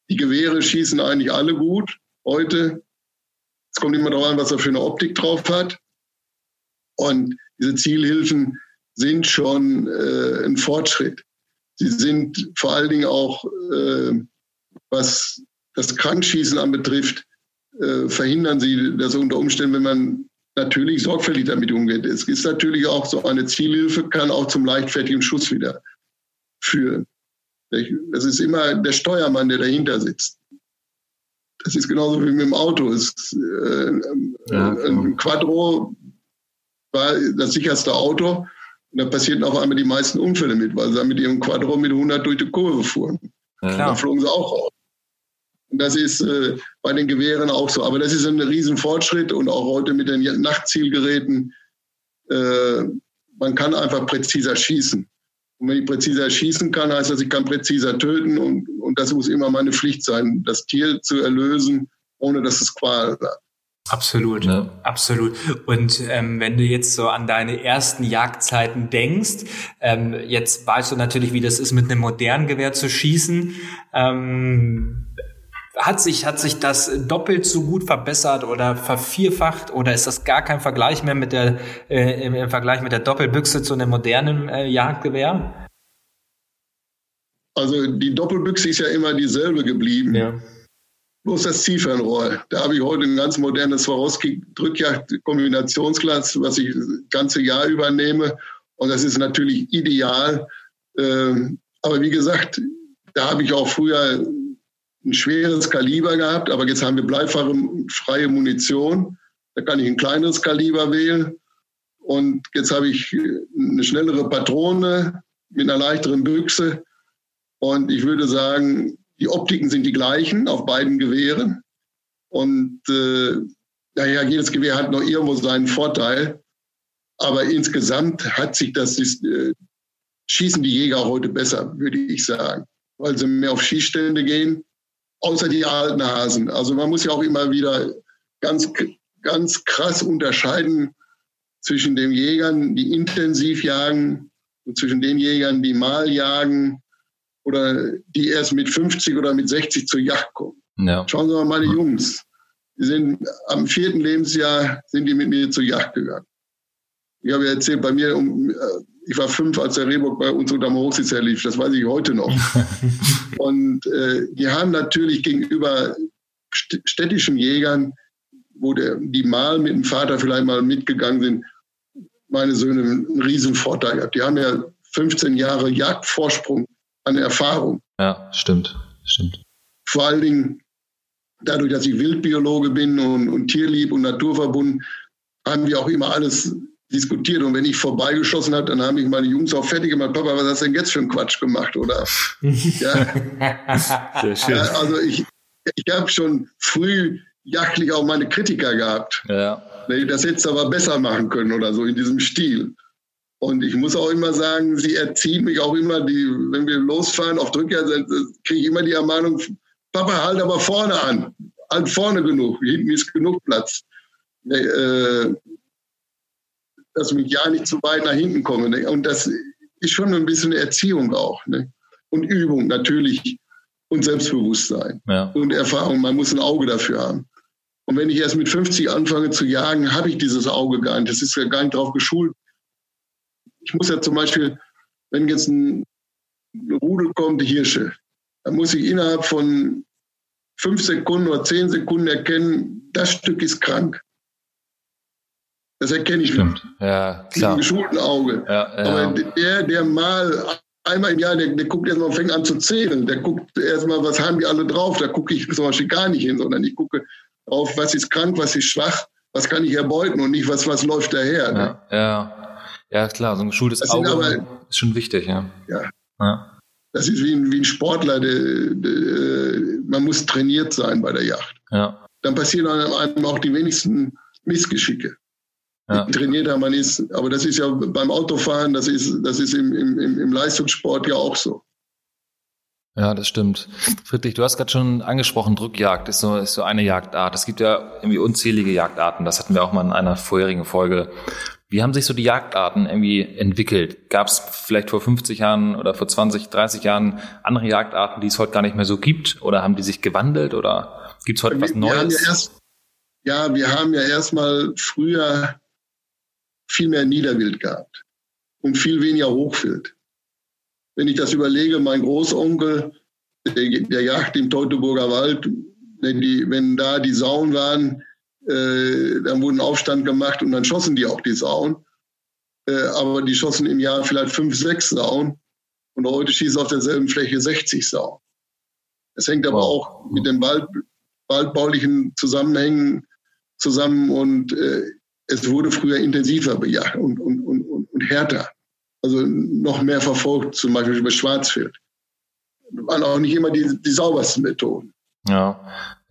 Die Gewehre schießen eigentlich alle gut heute. Es kommt immer darauf an, was er für eine Optik drauf hat. Und diese Zielhilfen sind schon äh, ein Fortschritt. Sie sind vor allen Dingen auch, äh, was das Krankschießen anbetrifft, äh, verhindern sie das unter Umständen, wenn man natürlich sorgfältig damit umgeht. Es ist natürlich auch so eine Zielhilfe, kann auch zum leichtfertigen Schuss wieder führen. Es ist immer der Steuermann, der dahinter sitzt. Das ist genauso wie mit dem Auto. Es, äh, ja, ein Quattro war das sicherste Auto. Und da passierten auf einmal die meisten Unfälle mit, weil sie mit ihrem Quadro mit 100 durch die Kurve fuhren. Ja. Da flogen sie auch raus. Und das ist äh, bei den Gewehren auch so. Aber das ist ein Riesenfortschritt und auch heute mit den Nachtzielgeräten. Äh, man kann einfach präziser schießen. Und wenn ich präziser schießen kann, heißt das, ich kann präziser töten. Und, und das muss immer meine Pflicht sein, das Tier zu erlösen, ohne dass es Qual hat. Absolut, ja. absolut. Und ähm, wenn du jetzt so an deine ersten Jagdzeiten denkst, ähm, jetzt weißt du natürlich, wie das ist, mit einem modernen Gewehr zu schießen. Ähm, hat sich, hat sich das doppelt so gut verbessert oder vervierfacht oder ist das gar kein Vergleich mehr mit der, äh, im, im, Vergleich mit der Doppelbüchse zu einem modernen äh, Jagdgewehr? Also die Doppelbüchse ist ja immer dieselbe geblieben. Ja. Bloß das Ziefernrohr. Da habe ich heute ein ganz modernes Swarovski-Drückjagd-Kombinationsglas, was ich das ganze Jahr übernehme. Und das ist natürlich ideal. Ähm, aber wie gesagt, da habe ich auch früher ein schweres Kaliber gehabt, aber jetzt haben wir bleifreie Munition. Da kann ich ein kleineres Kaliber wählen. Und jetzt habe ich eine schnellere Patrone mit einer leichteren Büchse. Und ich würde sagen, die Optiken sind die gleichen auf beiden Gewehren. Und äh, naja, jedes Gewehr hat noch irgendwo seinen Vorteil. Aber insgesamt hat sich das, äh, schießen die Jäger heute besser, würde ich sagen, weil sie mehr auf Schießstände gehen, außer die alten Hasen. Also man muss ja auch immer wieder ganz, ganz krass unterscheiden zwischen den Jägern, die intensiv jagen und zwischen den Jägern, die mal jagen oder die erst mit 50 oder mit 60 zur Yacht kommen. Ja. Schauen Sie mal meine Jungs. Die sind am vierten Lebensjahr sind die mit mir zur Yacht gegangen. Ich habe ja erzählt, bei mir, um, äh, ich war fünf, als der Rehbock bei uns unter dem Hochsitz lief. Das weiß ich heute noch. Und äh, die haben natürlich gegenüber städtischen Jägern, wo der, die mal mit dem Vater vielleicht mal mitgegangen sind, meine Söhne einen riesen Vorteil gehabt. Die haben ja 15 Jahre Jagdvorsprung an Erfahrung. Ja, stimmt, stimmt. Vor allen Dingen dadurch, dass ich Wildbiologe bin und, und tierlieb und naturverbunden, haben wir auch immer alles diskutiert. Und wenn ich vorbeigeschossen habe, dann haben mich meine Jungs auch fertig gemacht. Papa, was hast du denn jetzt für einen Quatsch gemacht? Oder? ja. Sehr schön. Also ich, ich habe schon früh jagdlich auch meine Kritiker gehabt. Ja. Das hättest du aber besser machen können oder so in diesem Stil. Und ich muss auch immer sagen, sie erziehen mich auch immer, die, wenn wir losfahren auf Drückjagd, kriege ich immer die Ermahnung, Papa, halt aber vorne an. Halt vorne genug. Hinten ist genug Platz. Äh, dass ich ja nicht zu weit nach hinten komme. Ne? Und das ist schon ein bisschen Erziehung auch. Ne? Und Übung natürlich. Und Selbstbewusstsein. Ja. Und Erfahrung. Man muss ein Auge dafür haben. Und wenn ich erst mit 50 anfange zu jagen, habe ich dieses Auge gar nicht. Das ist ja gar nicht darauf geschult, ich muss ja zum Beispiel, wenn jetzt ein Rudel kommt, Hirsche, dann muss ich innerhalb von fünf Sekunden oder zehn Sekunden erkennen, das Stück ist krank. Das erkenne ich Stimmt. Mit, ja, klar. geschulten Auge. Ja, ja. Aber der, der mal einmal im Jahr, der, der guckt erstmal und fängt an zu zählen. Der guckt erstmal, was haben die alle drauf. Da gucke ich zum Beispiel gar nicht hin, sondern ich gucke auf, was ist krank, was ist schwach, was kann ich erbeuten und nicht, was, was läuft daher. Ne? Ja, ja, klar, so ein geschultes das Auge aber, ist schon wichtig, ja. Ja. ja. Das ist wie ein, wie ein Sportler, der, der, man muss trainiert sein bei der Yacht. Ja. Dann passieren einem auch die wenigsten Missgeschicke. Ja. Je trainierter man ist. Aber das ist ja beim Autofahren, das ist, das ist im, im, im Leistungssport ja auch so. Ja, das stimmt. Friedrich, du hast gerade schon angesprochen, Drückjagd ist so, ist so eine Jagdart. Es gibt ja irgendwie unzählige Jagdarten. Das hatten wir auch mal in einer vorherigen Folge. Wie haben sich so die Jagdarten irgendwie entwickelt? Gab es vielleicht vor 50 Jahren oder vor 20, 30 Jahren andere Jagdarten, die es heute gar nicht mehr so gibt? Oder haben die sich gewandelt? Oder gibt es heute was Neues? Ja, erst, ja, wir haben ja erstmal früher viel mehr Niederwild gehabt und viel weniger Hochwild wenn ich das überlege, mein Großonkel, der, der jagt im Teutoburger Wald, wenn, die, wenn da die Sauen waren, äh, dann wurde ein Aufstand gemacht und dann schossen die auch die Sauen. Äh, aber die schossen im Jahr vielleicht fünf, sechs Sauen und heute schießen auf derselben Fläche 60 Sauen. Es hängt aber auch mit den Wald, waldbaulichen Zusammenhängen zusammen und äh, es wurde früher intensiver bejagt und, und, und, und härter also noch mehr verfolgt, zum Beispiel über Schwarzwild. Waren auch nicht immer die, die saubersten Methoden. Ja,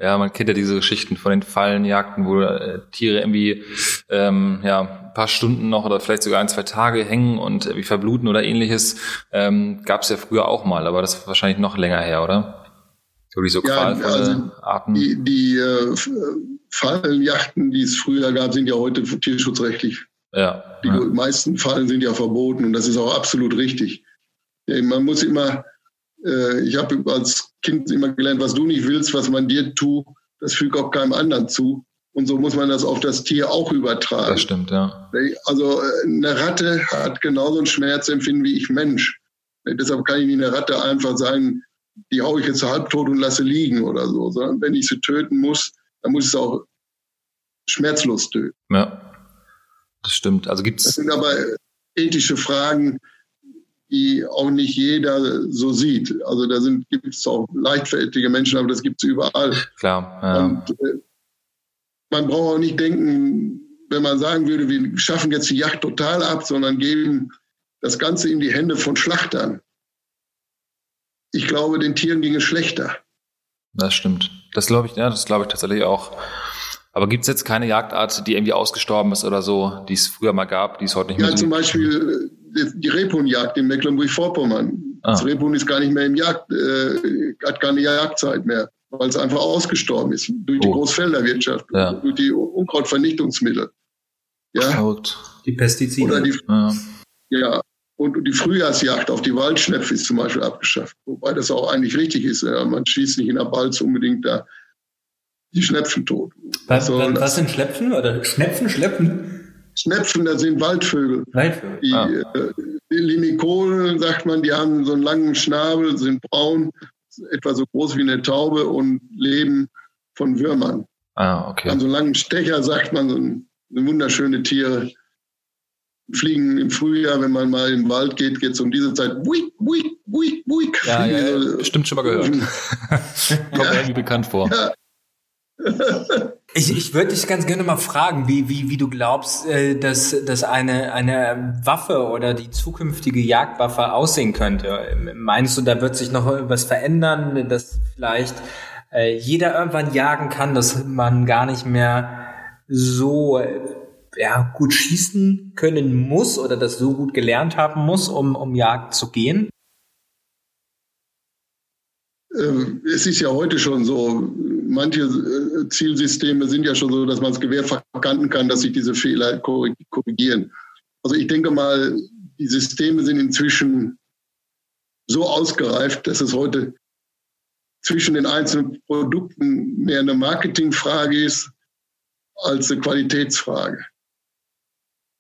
ja, man kennt ja diese Geschichten von den Fallenjagden, wo äh, Tiere irgendwie ähm, ja ein paar Stunden noch oder vielleicht sogar ein zwei Tage hängen und irgendwie verbluten oder ähnliches. Ähm, Gab es ja früher auch mal, aber das ist wahrscheinlich noch länger her, oder? So diese ja, qualvolle also Arten. Die, die äh, Fallenjachten, die es früher gab, sind ja heute tierschutzrechtlich ja. Die ja. meisten Fallen sind ja verboten und das ist auch absolut richtig. Man muss immer, äh, ich habe als Kind immer gelernt, was du nicht willst, was man dir tut, das fügt auch keinem anderen zu. Und so muss man das auf das Tier auch übertragen. Das stimmt, ja. Also äh, eine Ratte hat genauso ein Schmerzempfinden wie ich Mensch. Deshalb kann ich nicht eine Ratte einfach sagen, die haue ich jetzt halbtot und lasse liegen oder so. Sondern wenn ich sie töten muss, dann muss ich es auch schmerzlos töten. Ja. Das stimmt. Also gibt's. Das sind aber ethische Fragen, die auch nicht jeder so sieht. Also da sind gibt es auch leichtfertige Menschen, aber das gibt es überall. Klar. Ja. Und, äh, man braucht auch nicht denken, wenn man sagen würde, wir schaffen jetzt die Jagd total ab, sondern geben das Ganze in die Hände von Schlachtern. Ich glaube, den Tieren ging es schlechter. Das stimmt. Das glaube ich, ja, das glaube ich tatsächlich auch. Aber gibt es jetzt keine Jagdart, die irgendwie ausgestorben ist oder so, die es früher mal gab, die es heute nicht mehr gibt? Ja, zum Beispiel die Rebhuhnjagd in Mecklenburg-Vorpommern. Ah. Das Rebhuhn ist gar nicht mehr im Jagd, äh, hat keine Jagdzeit mehr, weil es einfach ausgestorben ist durch oh. die Großfelderwirtschaft, ja. durch die Unkrautvernichtungsmittel. Ja. Die Pestizide. Oder die, ja. ja. Und die Frühjahrsjagd auf die Waldschnepfe ist zum Beispiel abgeschafft. Wobei das auch eigentlich richtig ist. Ja. Man schießt nicht in der Balz unbedingt da die Schnepfen tot. Was, so, was sind Schnepfen oder Schnepfen, Schleppen? Schnepfen, das sind Waldvögel. Waldvögel. Die, ah. äh, Limikolen, sagt man, die haben so einen langen Schnabel, sind braun, etwa so groß wie eine Taube und leben von Würmern. Ah, okay. An so einen langen Stecher, sagt man, so ein, so wunderschöne Tiere. Fliegen im Frühjahr, wenn man mal im Wald geht, geht es um diese Zeit. Buik, buik, buik, buik. Ja, ja, ja, stimmt schon mal gehört. Kommt ja. irgendwie bekannt vor. Ja. Ich, ich würde dich ganz gerne mal fragen, wie, wie, wie du glaubst, äh, dass, dass eine, eine Waffe oder die zukünftige Jagdwaffe aussehen könnte. Meinst du, da wird sich noch was verändern, dass vielleicht äh, jeder irgendwann jagen kann, dass man gar nicht mehr so äh, ja, gut schießen können muss oder das so gut gelernt haben muss, um, um Jagd zu gehen? Ähm, es ist ja heute schon so, manche äh, Zielsysteme sind ja schon so, dass man das Gewehr verkanten kann, dass sich diese Fehler korrigieren. Also ich denke mal, die Systeme sind inzwischen so ausgereift, dass es heute zwischen den einzelnen Produkten mehr eine Marketingfrage ist als eine Qualitätsfrage.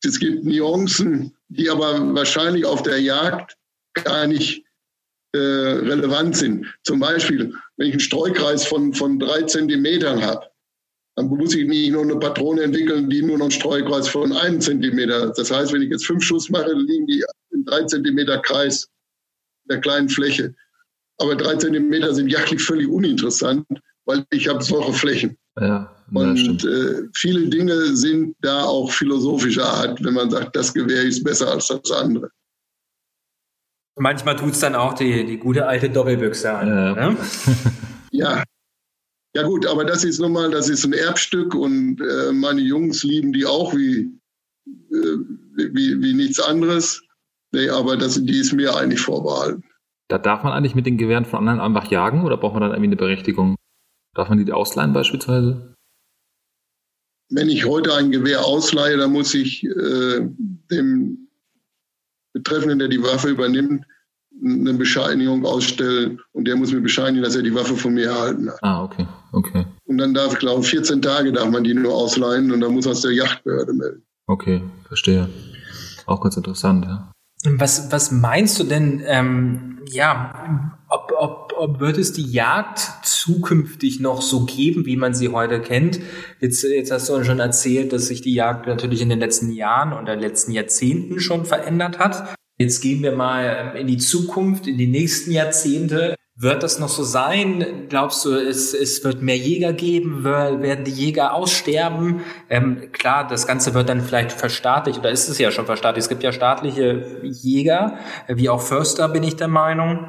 Es gibt Nuancen, die aber wahrscheinlich auf der Jagd gar nicht äh, relevant sind. Zum Beispiel, wenn ich einen Streukreis von, von drei Zentimetern habe, dann muss ich nicht nur eine Patrone entwickeln, die nur noch einen Streukreis von einem Zentimeter. Das heißt, wenn ich jetzt fünf Schuss mache, liegen die in drei Zentimeter Kreis der kleinen Fläche. Aber drei Zentimeter sind jagdlich völlig uninteressant, weil ich habe solche Flächen. Ja, und äh, viele Dinge sind da auch philosophischer Art, wenn man sagt, das Gewehr ist besser als das andere. Manchmal tut es dann auch die, die gute alte Doppelbüchse an. Ja. Ne? ja. Ja gut, aber das ist nun mal, das ist ein Erbstück und äh, meine Jungs lieben die auch wie, äh, wie, wie nichts anderes. Nee, aber das, die ist mir eigentlich vorbehalten. Da darf man eigentlich mit den Gewehren von anderen einfach jagen oder braucht man dann irgendwie eine Berechtigung? Darf man die ausleihen beispielsweise? Wenn ich heute ein Gewehr ausleihe, dann muss ich äh, dem Betreffenden, der die Waffe übernimmt, eine Bescheinigung ausstellen und der muss mir bescheinigen, dass er die Waffe von mir erhalten hat. Ah, okay, okay. Und dann darf, ich glaube 14 Tage darf man die nur ausleihen und dann muss man es der Yachtbehörde melden. Okay, verstehe. Auch ganz interessant, ja. Was, was meinst du denn, ähm, ja, wird es die Jagd zukünftig noch so geben, wie man sie heute kennt? Jetzt, jetzt hast du schon erzählt, dass sich die Jagd natürlich in den letzten Jahren oder letzten Jahrzehnten schon verändert hat. Jetzt gehen wir mal in die Zukunft, in die nächsten Jahrzehnte. Wird das noch so sein? Glaubst du, es, es wird mehr Jäger geben? Werden die Jäger aussterben? Ähm, klar, das Ganze wird dann vielleicht verstaatlicht oder ist es ja schon verstaatlicht. Es gibt ja staatliche Jäger, wie auch Förster, bin ich der Meinung.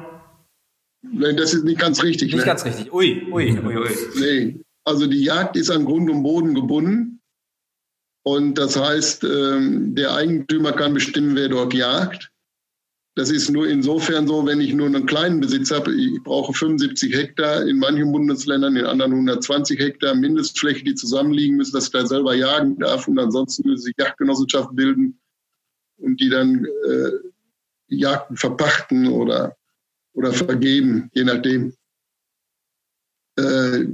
Nein, das ist nicht ganz richtig. Nicht ne? ganz richtig. Ui, ui, ui, ui. Nee. Also die Jagd ist an Grund und Boden gebunden. Und das heißt, ähm, der Eigentümer kann bestimmen, wer dort jagt. Das ist nur insofern so, wenn ich nur einen kleinen Besitz habe. Ich brauche 75 Hektar in manchen Bundesländern, in anderen 120 Hektar Mindestfläche, die zusammenliegen müssen, dass ich da selber jagen darf. Und ansonsten müssen sich Jagdgenossenschaften bilden und die dann äh, Jagden verpachten oder, oder vergeben, je nachdem. Äh,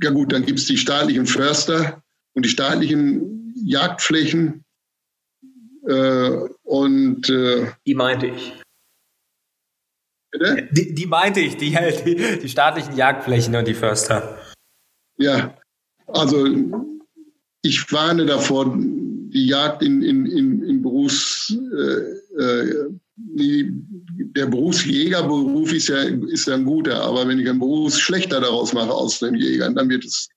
ja gut, dann gibt es die staatlichen Förster und die staatlichen Jagdflächen äh, und äh, die meinte ich. Bitte? Die, die meinte ich, die, die, die staatlichen Jagdflächen und die Förster. Ja, also ich warne davor, die Jagd in, in, in, in Berufs, äh, äh, der Berufsjägerberuf ist ja, ist ja ein guter, aber wenn ich einen Berufsschlechter daraus mache aus den Jägern, dann wird es,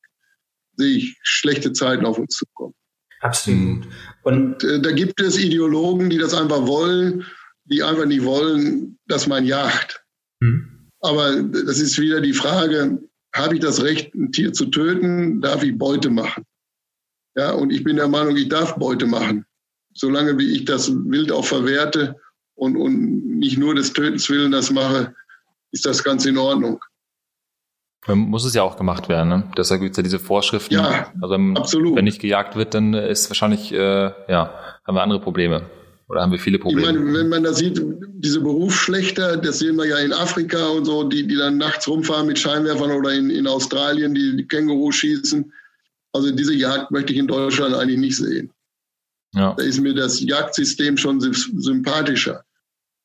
sehe ich schlechte Zeiten auf uns zukommen. Absolut. Und äh, da gibt es Ideologen, die das einfach wollen, die einfach nicht wollen, dass man jagt. Hm. Aber das ist wieder die Frage, habe ich das Recht, ein Tier zu töten? Darf ich Beute machen? Ja, und ich bin der Meinung, ich darf Beute machen. Solange wie ich das Wild auch verwerte und, und nicht nur des Tötens willen das mache, ist das ganz in Ordnung. Muss es ja auch gemacht werden, ne? Deshalb gibt es ja diese Vorschriften. Ja, also, absolut. Wenn nicht gejagt wird, dann ist wahrscheinlich, äh, ja, haben wir andere Probleme. Oder haben wir viele Probleme? Ich meine, wenn man da sieht, diese Berufsschlechter, das sehen wir ja in Afrika und so, die, die dann nachts rumfahren mit Scheinwerfern oder in, in Australien, die, die Känguru schießen. Also diese Jagd möchte ich in Deutschland eigentlich nicht sehen. Ja. Da ist mir das Jagdsystem schon sympathischer.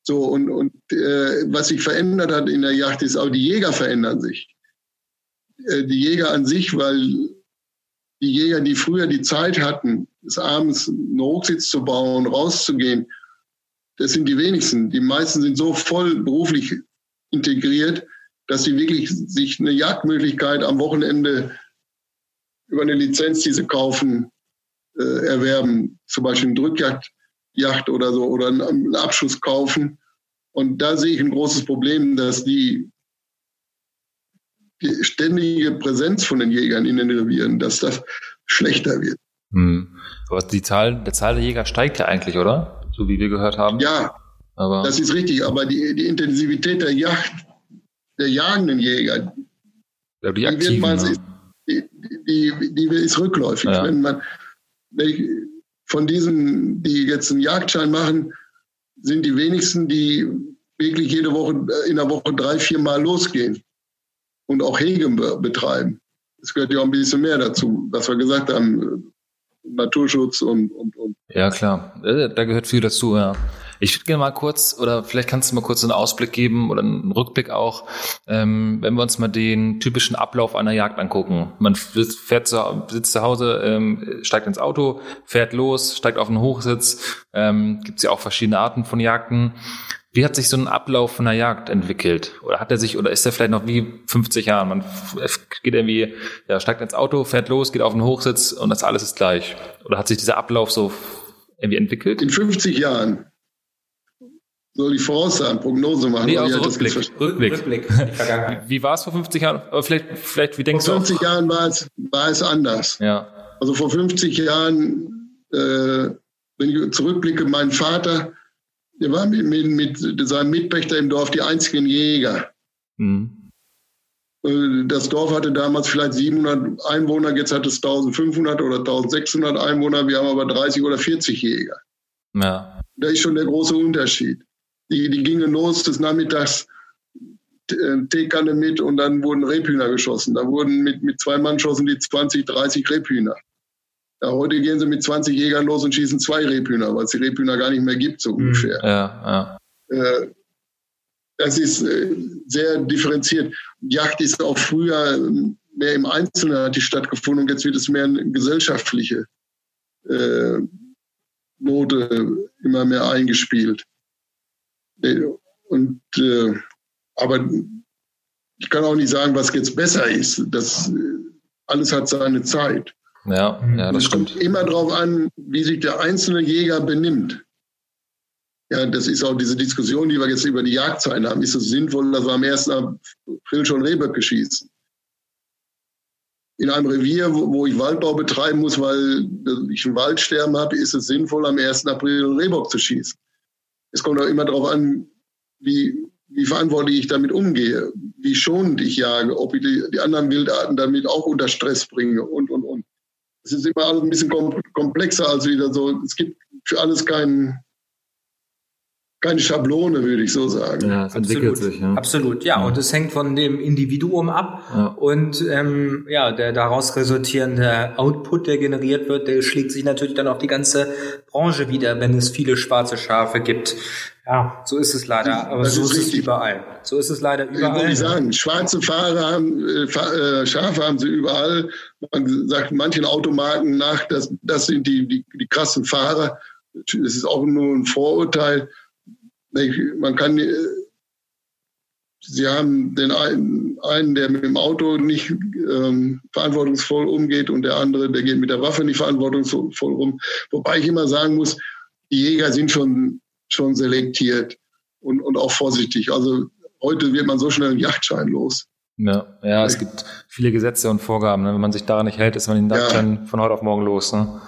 So, und, und äh, was sich verändert hat in der Jagd, ist auch die Jäger verändern sich. Äh, die Jäger an sich, weil die Jäger, die früher die Zeit hatten, des Abends einen Hochsitz zu bauen, rauszugehen, das sind die wenigsten. Die meisten sind so voll beruflich integriert, dass sie wirklich sich eine Jagdmöglichkeit am Wochenende über eine Lizenz, die sie kaufen, äh, erwerben. Zum Beispiel eine Drückjagd oder so oder einen Abschuss kaufen. Und da sehe ich ein großes Problem, dass die die ständige Präsenz von den Jägern in den Revieren, dass das schlechter wird. Hm. Aber die Zahl, der Zahl der Jäger steigt ja eigentlich, oder? So wie wir gehört haben. Ja, aber das ist richtig. Aber die, die Intensivität der Jagd, der jagenden Jäger, ja, die, aktiven, man, ja. die, die, die, ist rückläufig. Ja. Wenn man von diesen, die jetzt einen Jagdschein machen, sind die wenigsten, die wirklich jede Woche in der Woche drei, vier Mal losgehen und auch Hege betreiben. Es gehört ja auch ein bisschen mehr dazu, was wir gesagt haben, Naturschutz und, und, und. Ja, klar. Äh, da gehört viel dazu, ja. Ich würde gerne mal kurz, oder vielleicht kannst du mal kurz einen Ausblick geben oder einen Rückblick auch, ähm, wenn wir uns mal den typischen Ablauf einer Jagd angucken. Man fährt zu, sitzt zu Hause, ähm, steigt ins Auto, fährt los, steigt auf den Hochsitz. Ähm, Gibt es ja auch verschiedene Arten von Jagden. Wie hat sich so ein Ablauf von der Jagd entwickelt? Oder hat er sich, oder ist er vielleicht noch wie 50 Jahre? Man geht irgendwie, ja, steigt ins Auto, fährt los, geht auf den Hochsitz und das alles ist gleich. Oder hat sich dieser Ablauf so irgendwie entwickelt? In 50 Jahren soll ich voraussagen, Prognose machen. Nee, also Rückblick. Rückblick. Rückblick. Wie war es vor 50 Jahren? Oder vielleicht, vielleicht, wie denkst vor du? Vor 50 Jahren war es, war es anders. Ja. Also vor 50 Jahren, äh, wenn ich zurückblicke, mein Vater der war mit, mit, mit seinem Mitpächter im Dorf die einzigen Jäger. Mhm. Äh, das Dorf hatte damals vielleicht 700 Einwohner, jetzt hat es 1500 oder 1600 Einwohner. Wir haben aber 30 oder 40 Jäger. Ja. Da ist schon der große Unterschied. Die, die gingen los des Nachmittags äh, Teekanne mit und dann wurden Rebhühner geschossen. Da wurden mit, mit zwei Mann schossen die 20, 30 Rebhühner. Ja, heute gehen sie mit 20 Jägern los und schießen zwei Rebhühner, weil es die Rebhühner gar nicht mehr gibt, so hm, ungefähr. Ja, ja. Äh, das ist äh, sehr differenziert. Jagd ist auch früher mehr im Einzelnen hat die stattgefunden und jetzt wird es mehr eine gesellschaftliche äh, Note immer mehr eingespielt. Und äh, aber ich kann auch nicht sagen, was jetzt besser ist. Das alles hat seine Zeit. Ja, ja das es stimmt. kommt immer darauf an, wie sich der einzelne Jäger benimmt. Ja, das ist auch diese Diskussion, die wir jetzt über die Jagdzeiten haben. Ist es sinnvoll, dass wir am 1. April schon Rehböcke schießen? In einem Revier, wo ich Waldbau betreiben muss, weil ich ein Waldsterben habe, ist es sinnvoll, am 1. April einen Rehbock zu schießen. Es kommt auch immer darauf an, wie, wie verantwortlich ich damit umgehe, wie schonend ich jage, ob ich die, die anderen Wildarten damit auch unter Stress bringe und, und, und. Es ist immer alles ein bisschen komplexer als wieder so. Es gibt für alles keinen keine Schablone, würde ich so sagen. Ja, es entwickelt sich. Ja. Absolut, ja. ja. Und es hängt von dem Individuum ab. Ja. Und ähm, ja, der daraus resultierende Output, der generiert wird, der schlägt sich natürlich dann auch die ganze Branche wieder, wenn es viele schwarze Schafe gibt. Ja, so ist es leider. Aber das so ist, ist es überall. So ist es leider überall. Ich muss sagen, schwarze Fahrer haben, äh, äh, Schafe haben sie überall. Man sagt manchen Automarken nach, dass das sind die, die, die krassen Fahrer. Das ist auch nur ein Vorurteil man kann, äh, Sie haben den einen, einen, der mit dem Auto nicht ähm, verantwortungsvoll umgeht und der andere, der geht mit der Waffe nicht verantwortungsvoll um. Wobei ich immer sagen muss, die Jäger sind schon, schon selektiert und, und auch vorsichtig. Also heute wird man so schnell einen Yachtschein los. Ja, ja, es gibt viele Gesetze und Vorgaben. Ne? Wenn man sich daran nicht hält, ist man den Yachtschein ja. von heute auf morgen los. Ne?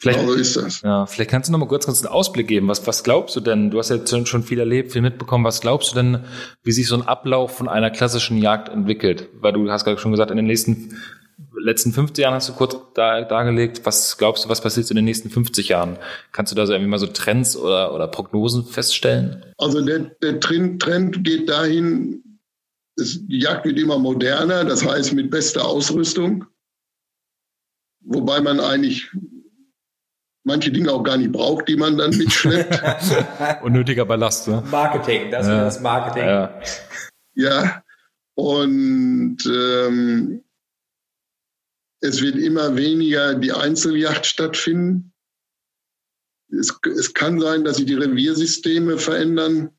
Vielleicht, genau so ist das. Ja, vielleicht kannst du noch mal kurz, kurz einen Ausblick geben. Was, was glaubst du denn? Du hast ja schon viel erlebt, viel mitbekommen. Was glaubst du denn, wie sich so ein Ablauf von einer klassischen Jagd entwickelt? Weil du hast gerade schon gesagt, in den nächsten letzten 50 Jahren hast du kurz da, dargelegt. Was glaubst du, was passiert in den nächsten 50 Jahren? Kannst du da so irgendwie mal so Trends oder, oder Prognosen feststellen? Also der, der Trend, Trend geht dahin, es, die Jagd wird immer moderner, das heißt mit bester Ausrüstung. Wobei man eigentlich manche Dinge auch gar nicht braucht, die man dann mitschleppt. Unnötiger Ballast, ne? Marketing, das ja. ist das Marketing. Ja, ja. und ähm, es wird immer weniger die Einzeljacht stattfinden. Es, es kann sein, dass sich die Reviersysteme verändern,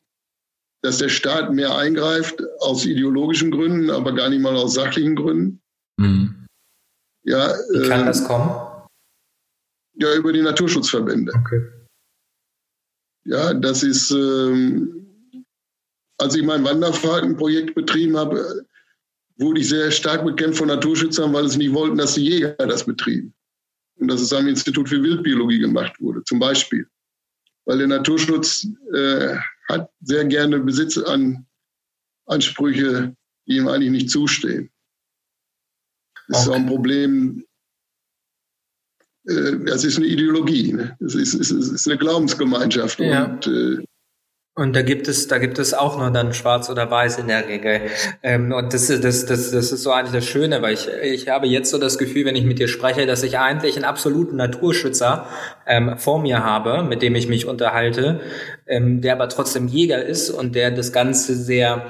dass der Staat mehr eingreift aus ideologischen Gründen, aber gar nicht mal aus sachlichen Gründen. Mhm. Ja, Wie kann äh, das kommen? Ja, über die Naturschutzverbände. Okay. Ja, das ist, ähm, als ich mein Wanderfahrtenprojekt betrieben habe, wurde ich sehr stark bekämpft von Naturschützern, weil sie nicht wollten, dass die Jäger das betrieben. Und dass es am Institut für Wildbiologie gemacht wurde, zum Beispiel. Weil der Naturschutz äh, hat sehr gerne Besitzansprüche, die ihm eigentlich nicht zustehen. Das okay. ist auch ein Problem das ist eine Ideologie, ne? es, ist, es ist eine Glaubensgemeinschaft. Ja. Und, äh, und da gibt es, da gibt es auch nur dann Schwarz oder Weiß in der Regel. Ähm, und das, das, das, das ist so eigentlich das Schöne, weil ich, ich habe jetzt so das Gefühl, wenn ich mit dir spreche, dass ich eigentlich einen absoluten Naturschützer ähm, vor mir habe, mit dem ich mich unterhalte, ähm, der aber trotzdem Jäger ist und der das Ganze sehr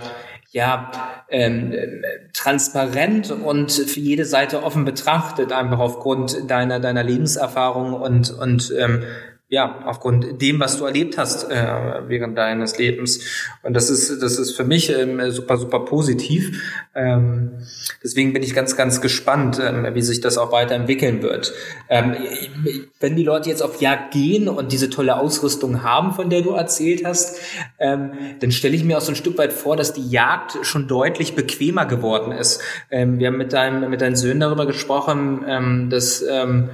ja, ähm, transparent und für jede Seite offen betrachtet, einfach aufgrund deiner, deiner Lebenserfahrung und, und ähm, ja, aufgrund dem, was du erlebt hast äh, während deines Lebens. Und das ist, das ist für mich ähm, super, super positiv. Ähm, deswegen bin ich ganz, ganz gespannt, ähm, wie sich das auch weiterentwickeln wird. Ähm, wenn die Leute jetzt auf Jagd gehen und diese tolle Ausrüstung haben, von der du erzählt hast, ähm, dann stelle ich mir auch so ein Stück weit vor, dass die Jagd schon deutlich bequemer geworden ist. Ähm, wir haben mit deinem, mit deinen Söhnen darüber gesprochen, ähm, dass ähm,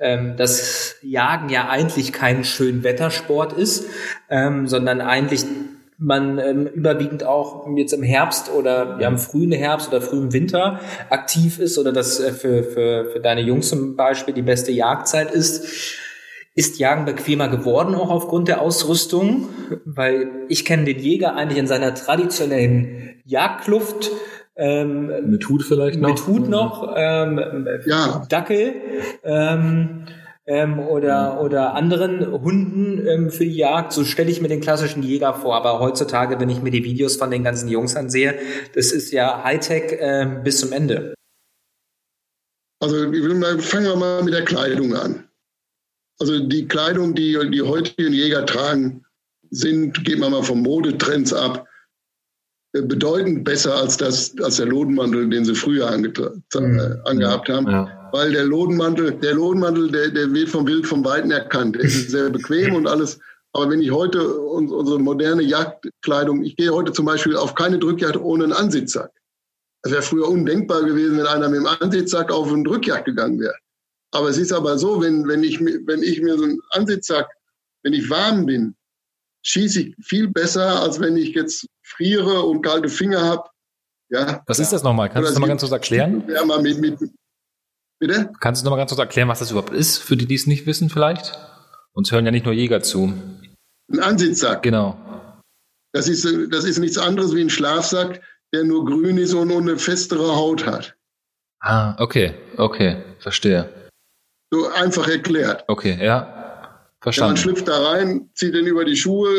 ähm, dass Jagen ja eigentlich kein Schönwettersport ist, ähm, sondern eigentlich man ähm, überwiegend auch jetzt im Herbst oder ja, im frühen Herbst oder frühen Winter aktiv ist oder das äh, für, für, für deine Jungs zum Beispiel die beste Jagdzeit ist. Ist Jagen bequemer geworden, auch aufgrund der Ausrüstung? Weil ich kenne den Jäger eigentlich in seiner traditionellen Jagdkluft. Ähm, mit Hut vielleicht noch? Mit Hut noch, ähm, ja. Dackel. Ähm, ähm, oder, mhm. oder anderen Hunden ähm, für die Jagd. So stelle ich mir den klassischen Jäger vor. Aber heutzutage, wenn ich mir die Videos von den ganzen Jungs ansehe, das ist ja Hightech ähm, bis zum Ende. Also fangen wir mal mit der Kleidung an. Also die Kleidung, die die heutigen Jäger tragen, sind, gehen wir mal von Modetrends ab, bedeutend besser als das, als der Lodenmantel, den sie früher ange, äh, angehabt haben. Ja weil der Lodenmantel, der Lodenmantel, der, der wird vom Wild vom Weiten erkannt. Der ist sehr bequem und alles. Aber wenn ich heute unsere moderne Jagdkleidung, ich gehe heute zum Beispiel auf keine Drückjagd ohne einen Ansitzsack. Das wäre früher undenkbar gewesen, wenn einer mit dem Ansitzsack auf eine Drückjagd gegangen wäre. Aber es ist aber so, wenn, wenn, ich, wenn ich mir so einen Ansitzsack, wenn ich warm bin, schieße ich viel besser, als wenn ich jetzt friere und kalte Finger habe. Ja. Was ist das nochmal? Kannst du das nochmal ganz kurz erklären? Mit, mit, Bitte? Kannst du noch mal ganz kurz erklären, was das überhaupt ist, für die, die es nicht wissen vielleicht? Uns hören ja nicht nur Jäger zu. Ein Ansitzsack. Genau. Das ist, das ist nichts anderes wie ein Schlafsack, der nur grün ist und eine festere Haut hat. Ah, okay, okay, verstehe. So einfach erklärt. Okay, ja, verstanden. Ja, man schlüpft da rein, zieht den über die Schuhe,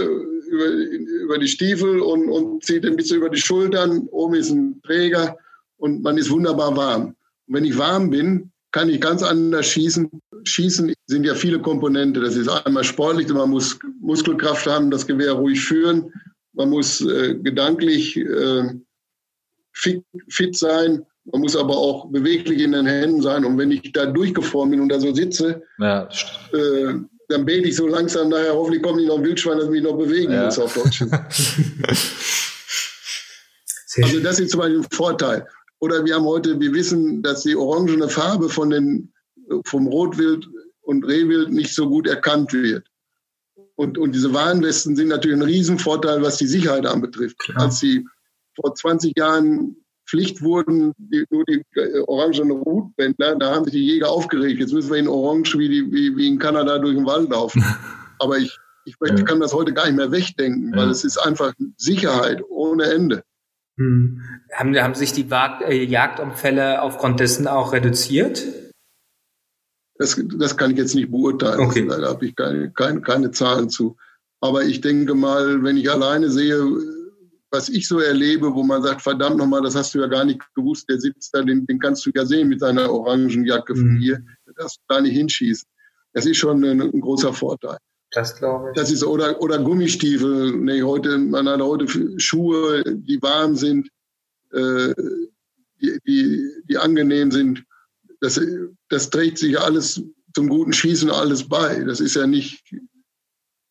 über, über die Stiefel und, und zieht den bis über die Schultern. Oben ist ein Träger und man ist wunderbar warm. Und wenn ich warm bin, kann ich ganz anders schießen. Schießen sind ja viele Komponenten. Das ist einmal sportlich, man muss Muskelkraft haben, das Gewehr ruhig führen. Man muss äh, gedanklich äh, fit, fit sein. Man muss aber auch beweglich in den Händen sein. Und wenn ich da durchgefroren bin und da so sitze, ja. äh, dann bete ich so langsam nachher, hoffentlich kommt nicht noch ein Wildschwein, das mich noch bewegen ja. muss auf Deutsch. also das ist zum Beispiel ein Vorteil. Oder wir haben heute, wir wissen, dass die orangene Farbe von den, vom Rotwild und Rehwild nicht so gut erkannt wird. Und, und diese Warnwesten sind natürlich ein Riesenvorteil, was die Sicherheit anbetrifft. Klar. Als sie vor 20 Jahren Pflicht wurden, die, nur die äh, orangenen Hutbändler, da haben sich die Jäger aufgeregt. Jetzt müssen wir in Orange wie, die, wie, wie in Kanada durch den Wald laufen. Aber ich, ich ja. kann das heute gar nicht mehr wegdenken, weil es ist einfach Sicherheit ohne Ende. Hm. Haben, haben sich die äh, Jagdunfälle aufgrund dessen auch reduziert? Das, das kann ich jetzt nicht beurteilen. Okay. Da habe ich keine, keine, keine Zahlen zu. Aber ich denke mal, wenn ich alleine sehe, was ich so erlebe, wo man sagt, verdammt nochmal, das hast du ja gar nicht gewusst, der sitzt da, den, den kannst du ja sehen mit seiner orangen Jacke von mhm. hier, da darfst du da nicht hinschießen. Das ist schon ein, ein großer Vorteil. Das glaube ich. Das ist, oder, oder Gummistiefel. Nee, heute, man hat heute Schuhe, die warm sind, äh, die, die, die angenehm sind. Das, das trägt sich alles zum guten Schießen alles bei. Das ist ja nicht,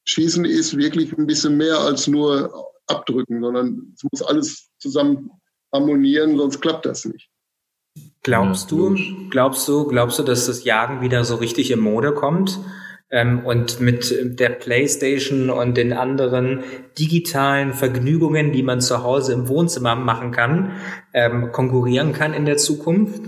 Schießen ist wirklich ein bisschen mehr als nur abdrücken, sondern es muss alles zusammen harmonieren, sonst klappt das nicht. Glaubst du, glaubst du, glaubst du, dass das Jagen wieder so richtig in Mode kommt? Ähm, und mit der PlayStation und den anderen digitalen Vergnügungen, die man zu Hause im Wohnzimmer machen kann, ähm, konkurrieren kann in der Zukunft?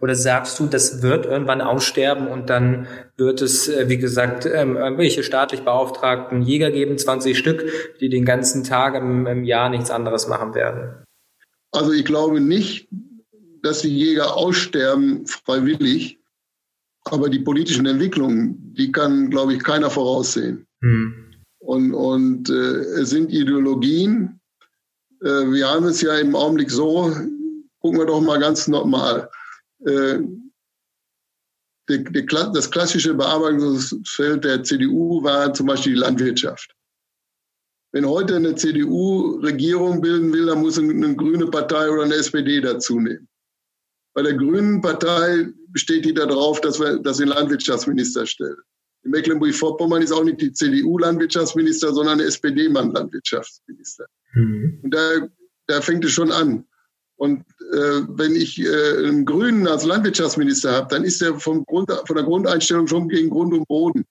Oder sagst du, das wird irgendwann aussterben und dann wird es, äh, wie gesagt, ähm, irgendwelche staatlich beauftragten Jäger geben, 20 Stück, die den ganzen Tag im, im Jahr nichts anderes machen werden? Also ich glaube nicht, dass die Jäger aussterben freiwillig. Aber die politischen Entwicklungen, die kann, glaube ich, keiner voraussehen. Hm. Und, und äh, es sind Ideologien. Äh, wir haben es ja im Augenblick so, gucken wir doch mal ganz normal. Äh, die, die, das klassische Bearbeitungsfeld der CDU war zum Beispiel die Landwirtschaft. Wenn heute eine CDU Regierung bilden will, dann muss eine, eine grüne Partei oder eine SPD dazu nehmen. Bei der Grünen Partei besteht die darauf, dass wir dass den Landwirtschaftsminister stellen. In Mecklenburg-Vorpommern ist auch nicht die CDU-Landwirtschaftsminister, sondern der SPD-Mann Landwirtschaftsminister. Mhm. Und da, da fängt es schon an. Und äh, wenn ich äh, einen Grünen als Landwirtschaftsminister habe, dann ist er vom Grund, von der Grundeinstellung schon gegen Grund und Boden.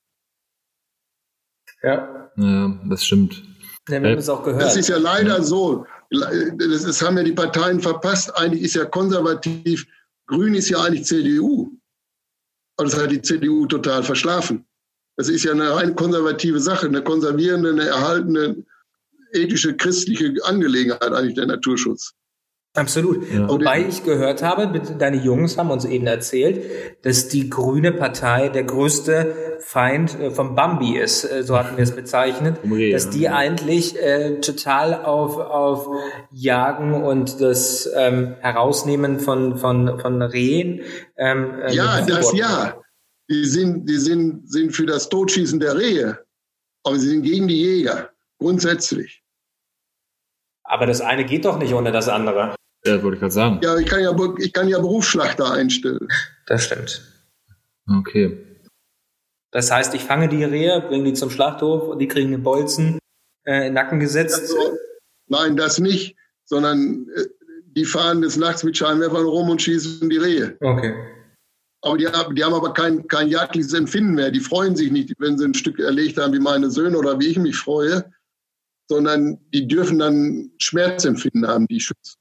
Ja, ja das stimmt. Ja, wir haben es auch gehört. Das ist ja leider so. Das, das haben ja die Parteien verpasst. Eigentlich ist ja konservativ, Grün ist ja eigentlich CDU. Aber das hat die CDU total verschlafen. Das ist ja eine rein konservative Sache, eine konservierende, eine erhaltene, ethische, christliche Angelegenheit eigentlich der Naturschutz. Absolut. Ja. Wobei ich gehört habe, deine Jungs haben uns eben erzählt, dass die grüne Partei der größte Feind äh, vom Bambi ist, äh, so hatten wir es bezeichnet, Umrede, dass die ja. eigentlich äh, total auf, auf Jagen und das ähm, Herausnehmen von, von, von Rehen. Ähm, äh, ja, das ja. Die sind, die sind, sind für das Totschießen der Rehe, aber sie sind gegen die Jäger, grundsätzlich. Aber das eine geht doch nicht ohne das andere. Ja, wollte ich gerade sagen. Ja, ich kann ja, ich kann ja Berufsschlachter einstellen. Das stimmt. Okay. Das heißt, ich fange die Rehe, bringe die zum Schlachthof und die kriegen den Bolzen äh, in den Nacken gesetzt. Also, nein, das nicht, sondern äh, die fahren des Nachts mit Scheinwerfern rum und schießen die Rehe. Okay. Aber die, die haben aber kein, kein jagdliches Empfinden mehr. Die freuen sich nicht, wenn sie ein Stück erlegt haben wie meine Söhne oder wie ich mich freue, sondern die dürfen dann Schmerzempfinden haben, die Schützen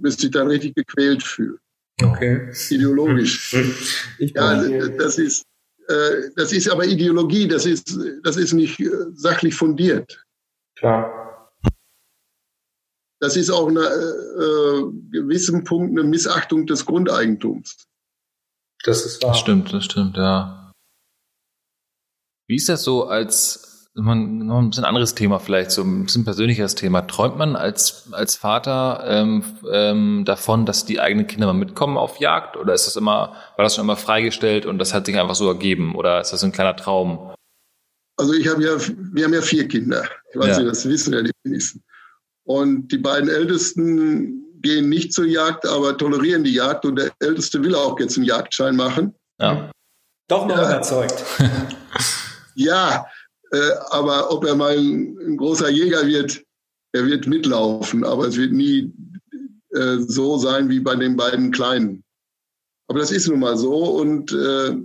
müsste sich dann richtig gequält fühlen. Okay. Ideologisch. ja, das ist, äh, das ist aber Ideologie, das ist, das ist nicht äh, sachlich fundiert. Klar. Das ist auch eine äh, gewissen Punkt eine Missachtung des Grundeigentums. Das ist wahr. Das stimmt, das stimmt, ja. Wie ist das so als man, noch ein bisschen anderes Thema vielleicht, so ein bisschen persönlicheres Thema. Träumt man als, als Vater ähm, ähm, davon, dass die eigenen Kinder mal mitkommen auf Jagd? Oder ist das immer, war das schon immer freigestellt und das hat sich einfach so ergeben? Oder ist das ein kleiner Traum? Also ich habe ja, wir haben ja vier Kinder. Ich weiß ja. nicht, das wissen ja die wenigsten. Und die beiden Ältesten gehen nicht zur Jagd, aber tolerieren die Jagd. Und der Älteste will auch jetzt einen Jagdschein machen. Ja. Doch noch ja. überzeugt. ja, äh, aber ob er mal ein, ein, großer Jäger wird, er wird mitlaufen, aber es wird nie äh, so sein wie bei den beiden Kleinen. Aber das ist nun mal so. Und äh,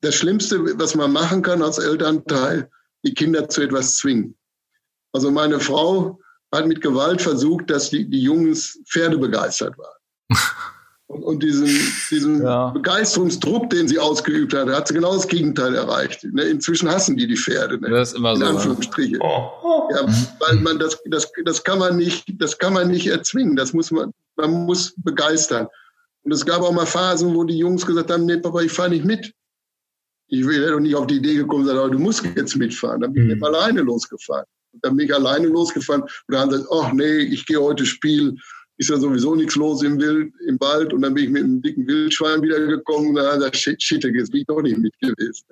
das Schlimmste, was man machen kann als Elternteil, die Kinder zu etwas zwingen. Also meine Frau hat mit Gewalt versucht, dass die, die Jungs Pferde begeistert waren. Und, und diesen, diesen ja. Begeisterungsdruck, den sie ausgeübt hat, hat sie genau das Gegenteil erreicht. Ne? Inzwischen hassen die die Pferde. Ne? Das ist immer In so. Anführungsstriche. Oh. Ja, weil man das, das, das kann man nicht, das kann man nicht erzwingen. Das muss man, man muss begeistern. Und es gab auch mal Phasen, wo die Jungs gesagt haben, nee, Papa, ich fahre nicht mit. Ich wäre doch nicht auf die Idee gekommen, sagen, du musst jetzt mitfahren. Dann bin ich mhm. alleine losgefahren. Und dann bin ich alleine losgefahren und dann haben sie gesagt, ach nee, ich gehe heute spielen ist ja sowieso nichts los im, Wild, im Wald und dann bin ich mit einem dicken Wildschwein wiedergekommen und dann hat er shit, shit, jetzt bin ich doch nicht mit gewesen.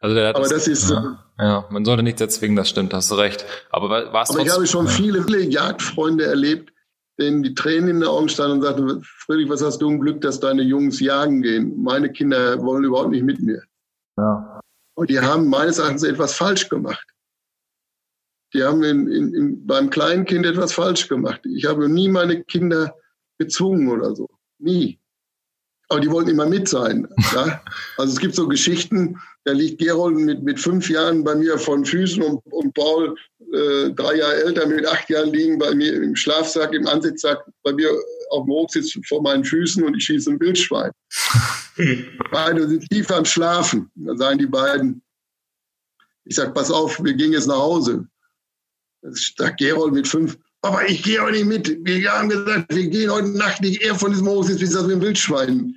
Also der aber das, das ist ja, ja, man sollte nicht erzwingen, das stimmt, hast du recht. Aber was Aber ich habe schon viele, viele Jagdfreunde erlebt, denen die Tränen in den Augen standen und sagten, Friedrich, was hast du ein Glück, dass deine Jungs jagen gehen? Meine Kinder wollen überhaupt nicht mit mir. Ja. Und die haben meines Erachtens etwas falsch gemacht. Die haben in, in, in, beim kleinen Kind etwas falsch gemacht. Ich habe nie meine Kinder gezwungen oder so. Nie. Aber die wollten immer mit sein. Ja? Also es gibt so Geschichten, da liegt Gerold mit, mit fünf Jahren bei mir von Füßen und, und Paul, äh, drei Jahre älter, mit acht Jahren liegen bei mir im Schlafsack, im Ansitzsack, bei mir auf dem Hochsitz vor meinen Füßen und ich schieße ein Wildschwein. Beide sind tief am Schlafen. Da sagen die beiden, ich sag, pass auf, wir gehen jetzt nach Hause. Da Gerold mit fünf. Aber ich gehe auch nicht mit. Wir haben gesagt, wir gehen heute Nacht nicht eher von diesem Hochsitz, bis wir ein Wildschwein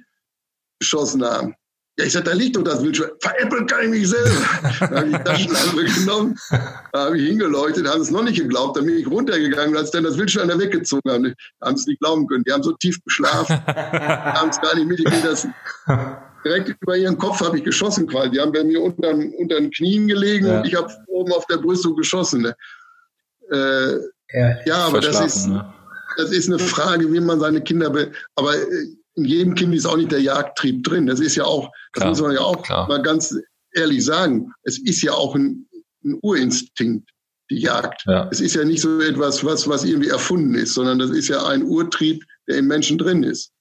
geschossen haben. Ja, ich sagte, da liegt doch das Wildschwein. Veräppeln kann ich mich selber. da habe ich Taschenlampe genommen, da habe ich hingeleuchtet, haben es noch nicht geglaubt. Dann bin ich runtergegangen, als dann das Wildschwein da weggezogen haben. Haben es nicht glauben können. Die haben so tief geschlafen, haben es gar nicht mitgekriegt. Das direkt über ihren Kopf habe ich geschossen quasi. Die haben bei mir unter, unter den Knien gelegen ja. und ich habe oben auf der Brüstung geschossen. Ne? Äh, ja, ja, aber das ist, ne? das ist eine Frage, wie man seine Kinder will. Aber äh, in jedem Kind ist auch nicht der Jagdtrieb drin. Das ist ja auch, das Klar. muss man ja auch Klar. mal ganz ehrlich sagen. Es ist ja auch ein, ein Urinstinkt. die Jagd. Ja. Es ist ja nicht so etwas, was, was irgendwie erfunden ist, sondern das ist ja ein Urtrieb, der im Menschen drin ist.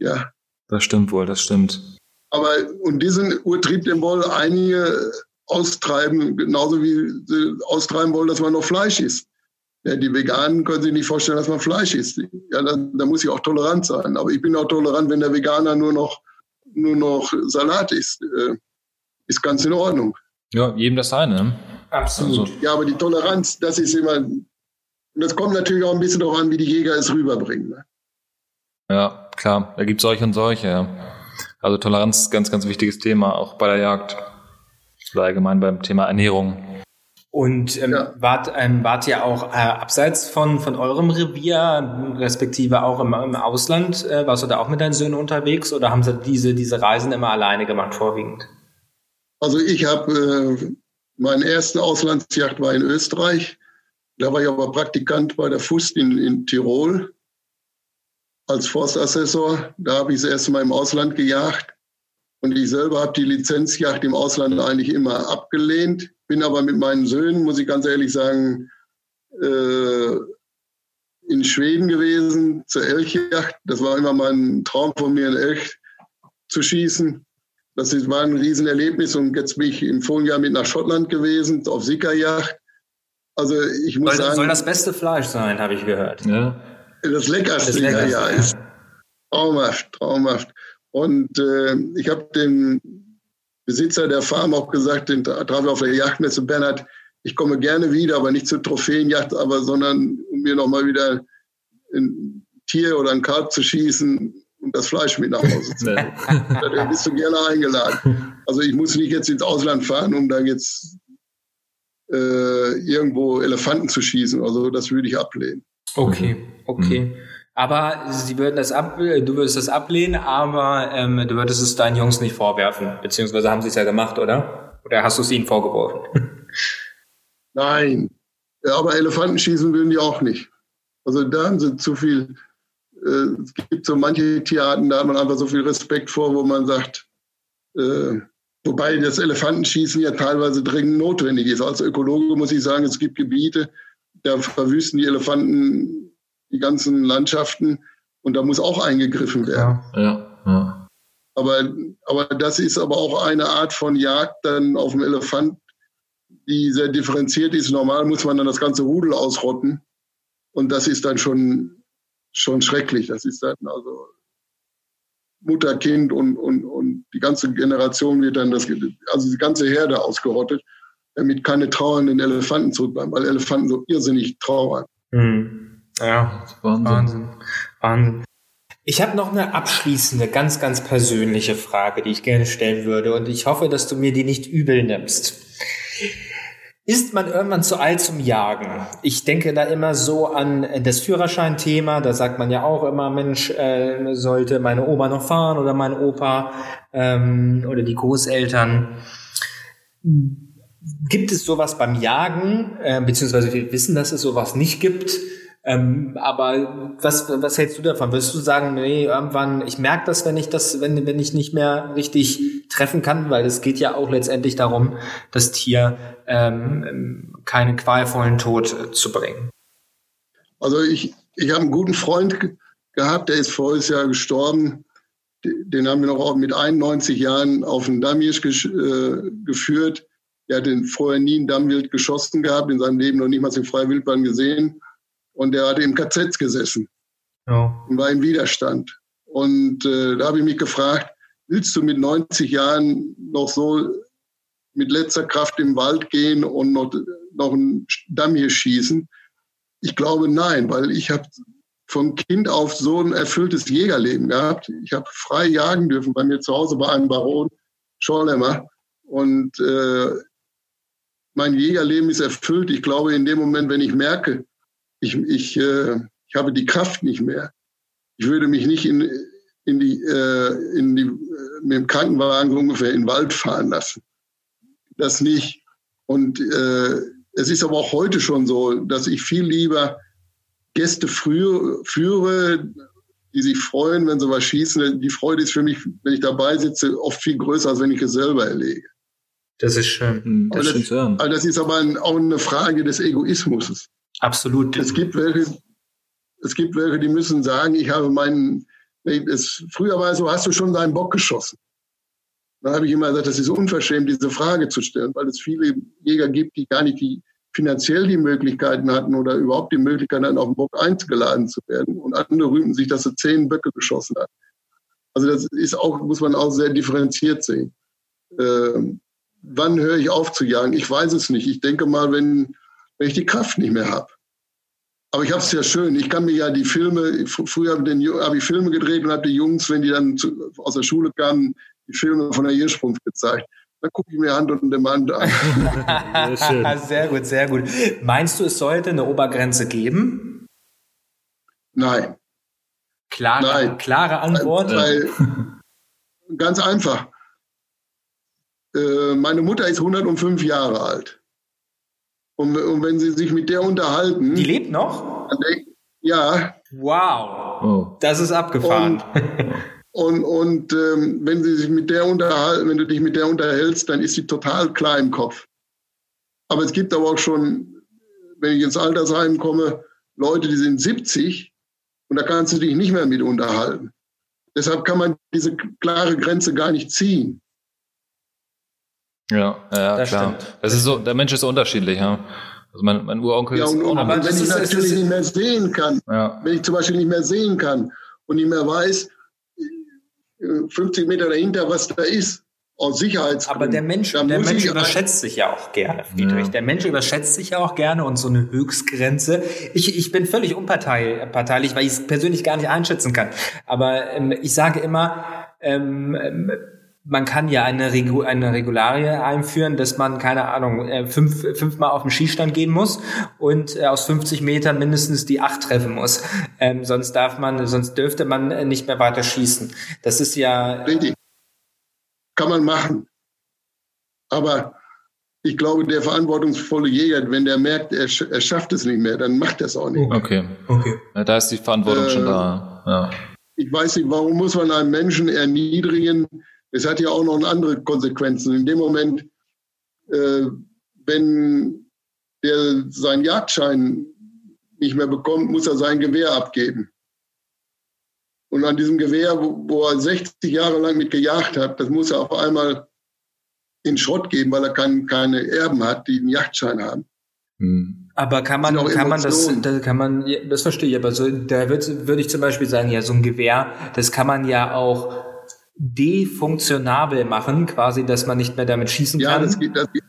Ja. Das stimmt wohl, das stimmt. Aber, und diesen Urtrieb, den wollen einige austreiben, genauso wie sie austreiben wollen, dass man noch Fleisch isst. Ja, die Veganen können sich nicht vorstellen, dass man Fleisch isst. Ja, da, da muss ich auch tolerant sein. Aber ich bin auch tolerant, wenn der Veganer nur noch, nur noch Salat isst. Äh, ist ganz in Ordnung. Ja, jedem das seine. Absolut. Also. Ja, aber die Toleranz, das ist immer, das kommt natürlich auch ein bisschen darauf an, wie die Jäger es rüberbringen. Ne? Ja, klar. Da gibt es solche und solche. Ja. Also Toleranz ist ein ganz, ganz wichtiges Thema, auch bei der Jagd. Oder allgemein beim Thema Ernährung. Und ähm, ja. wart, ähm, wart ihr auch äh, abseits von, von eurem Revier, respektive auch im, im Ausland? Äh, warst du da auch mit deinen Söhnen unterwegs oder haben sie diese, diese Reisen immer alleine gemacht, vorwiegend? Also ich habe äh, meine erste Auslandsjagd war in Österreich. Da war ich aber Praktikant bei der FUST in, in Tirol als Forstassessor. Da habe ich das erste Mal im Ausland gejagt. Und ich selber habe die Lizenzjagd im Ausland eigentlich immer abgelehnt. Bin aber mit meinen Söhnen, muss ich ganz ehrlich sagen, äh, in Schweden gewesen zur Elchjagd. Das war immer mein Traum von mir, einen Elch zu schießen. Das war ein Riesenerlebnis und jetzt bin ich im vorigen Jahr mit nach Schottland gewesen, auf Sickerjacht. Also ich muss soll, sagen... Soll das beste Fleisch sein, habe ich gehört. Ja. Das leckerste, das leckerste ja, ja, ist traumhaft, traumhaft. Und äh, ich habe dem Besitzer der Farm auch gesagt, den traf ich auf der Yachtmesse, Bernhard, ich komme gerne wieder, aber nicht zur Trophäenjacht, aber sondern um mir nochmal wieder ein Tier oder ein Kalb zu schießen, und das Fleisch mit nach Hause zu nehmen. da bist du gerne eingeladen. Also ich muss nicht jetzt ins Ausland fahren, um dann jetzt äh, irgendwo Elefanten zu schießen. Also das würde ich ablehnen. Okay, okay. Mhm. Aber sie würden das ab, du würdest das ablehnen, aber ähm, du würdest es deinen Jungs nicht vorwerfen, beziehungsweise haben sie es ja gemacht, oder? Oder hast du es ihnen vorgeworfen? Nein, aber Elefanten schießen würden die auch nicht. Also da haben sie zu viel äh, es gibt so manche Tierarten, da hat man einfach so viel Respekt vor, wo man sagt, äh, wobei das Elefantenschießen ja teilweise dringend notwendig ist. Als Ökologe muss ich sagen, es gibt Gebiete, da verwüsten die Elefanten die ganzen Landschaften und da muss auch eingegriffen werden. Ja, ja. Aber, aber das ist aber auch eine Art von Jagd dann auf dem Elefant, die sehr differenziert ist. Normal muss man dann das ganze Rudel ausrotten. Und das ist dann schon schon schrecklich. Das ist dann also Mutter, Kind und, und, und die ganze Generation wird dann das, also die ganze Herde ausgerottet, damit keine trauernden Elefanten zurückbleiben, weil Elefanten so irrsinnig trauern. Mhm. Ja, Wahnsinn. Wahnsinn. Wahnsinn. Ich habe noch eine abschließende, ganz, ganz persönliche Frage, die ich gerne stellen würde und ich hoffe, dass du mir die nicht übel nimmst. Ist man irgendwann zu alt zum Jagen? Ich denke da immer so an das Führerscheinthema. Da sagt man ja auch immer, Mensch, äh, sollte meine Oma noch fahren oder mein Opa ähm, oder die Großeltern. Gibt es sowas beim Jagen? Äh, beziehungsweise wir wissen, dass es sowas nicht gibt. Ähm, aber was, was hältst du davon? Würdest du sagen, nee, irgendwann, ich merke das, wenn ich das, wenn, wenn ich nicht mehr richtig treffen kann, weil es geht ja auch letztendlich darum, das Tier ähm, keinen qualvollen Tod zu bringen. Also ich, ich habe einen guten Freund gehabt, der ist voriges Jahr gestorben. Den haben wir noch mit 91 Jahren auf den Dammhirsch äh, geführt. Er hat vorher nie ein Dammwild geschossen gehabt, in seinem Leben noch niemals in freier Wildbahn gesehen. Und er hatte im KZ gesessen ja. und war im Widerstand. Und äh, da habe ich mich gefragt, willst du mit 90 Jahren noch so mit letzter Kraft im Wald gehen und noch, noch einen Damm hier schießen? Ich glaube nein, weil ich habe von Kind auf so ein erfülltes Jägerleben gehabt. Ich habe frei jagen dürfen bei mir zu Hause bei einem Baron Schorlemmer. Und äh, mein Jägerleben ist erfüllt. Ich glaube, in dem Moment, wenn ich merke, ich, ich, äh, ich habe die Kraft nicht mehr. Ich würde mich nicht in, in die, äh, in die, äh, mit dem Krankenwagen ungefähr in den Wald fahren lassen. Das nicht. Und äh, es ist aber auch heute schon so, dass ich viel lieber Gäste früh, führe, die sich freuen, wenn sie was schießen. Die Freude ist für mich, wenn ich dabei sitze, oft viel größer, als wenn ich es selber erlege. Das ist schön. Hm, das, das, ist, also das ist aber ein, auch eine Frage des Egoismus. Absolut. Es gibt welche, es gibt welche, die müssen sagen, ich habe meinen, es, früher war es so, hast du schon deinen Bock geschossen? Da habe ich immer gesagt, das ist unverschämt, diese Frage zu stellen, weil es viele Jäger gibt, die gar nicht die, finanziell die Möglichkeiten hatten oder überhaupt die Möglichkeit hatten, auf den Bock eingeladen zu werden. Und andere rühmten sich, dass sie zehn Böcke geschossen hat. Also das ist auch, muss man auch sehr differenziert sehen. Ähm, wann höre ich auf zu jagen? Ich weiß es nicht. Ich denke mal, wenn, wenn ich die Kraft nicht mehr habe. Aber ich habe es ja schön. Ich kann mir ja die Filme, früher habe hab ich Filme gedreht und habe die Jungs, wenn die dann zu, aus der Schule kamen, die Filme von der Hirschsprung gezeigt. Dann gucke ich mir Hand und Demand an. sehr, sehr gut, sehr gut. Meinst du, es sollte eine Obergrenze geben? Nein. Klare, Nein. klare Antwort? Weil, ganz einfach. Äh, meine Mutter ist 105 Jahre alt. Und, und, wenn Sie sich mit der unterhalten. Die lebt noch? Ja. Wow. Oh. Das ist abgefahren. Und, und, und ähm, wenn Sie sich mit der unterhalten, wenn du dich mit der unterhältst, dann ist sie total klar im Kopf. Aber es gibt aber auch schon, wenn ich ins Altersheim komme, Leute, die sind 70 und da kannst du dich nicht mehr mit unterhalten. Deshalb kann man diese klare Grenze gar nicht ziehen. Ja, ja das klar. Stimmt. Das ist so, der Mensch ist unterschiedlich, ja. Also mein, mein Uronkel ja, und, ist auch aber wenn ich natürlich nicht mehr sehen kann, ja. wenn ich zum Beispiel nicht mehr sehen kann und nicht mehr weiß, 50 Meter dahinter, was da ist, aus Sicherheitsgründen. Aber der Mensch, der Mensch überschätzt sich ja auch gerne, Friedrich. Ja. Der Mensch überschätzt sich ja auch gerne und so eine Höchstgrenze. Ich, ich bin völlig unparteilich, weil ich es persönlich gar nicht einschätzen kann. Aber ähm, ich sage immer, ähm, ähm man kann ja eine, Regu eine Regularie einführen, dass man, keine Ahnung, äh, fünf, fünfmal auf den Schießstand gehen muss und äh, aus 50 Metern mindestens die acht treffen muss. Ähm, sonst darf man, sonst dürfte man äh, nicht mehr weiter schießen. Das ist ja. Richtig. Kann man machen. Aber ich glaube, der verantwortungsvolle Jäger, wenn der merkt, er, er schafft es nicht mehr, dann macht er es auch nicht. Okay. okay. Ja, da ist die Verantwortung äh, schon da. Ja. Ich weiß nicht, warum muss man einen Menschen erniedrigen, es hat ja auch noch andere Konsequenzen. In dem Moment, äh, wenn der seinen Jagdschein nicht mehr bekommt, muss er sein Gewehr abgeben. Und an diesem Gewehr, wo, wo er 60 Jahre lang mit gejagt hat, das muss er auf einmal in Schrott geben, weil er kein, keine Erben hat, die einen Jagdschein haben. Hm. Aber kann man, kann man das, das kann man, das verstehe ich, aber so, da würde würd ich zum Beispiel sagen, ja, so ein Gewehr, das kann man ja auch defunktionabel machen, quasi, dass man nicht mehr damit schießen ja, kann. Ja, das geht, das, geht,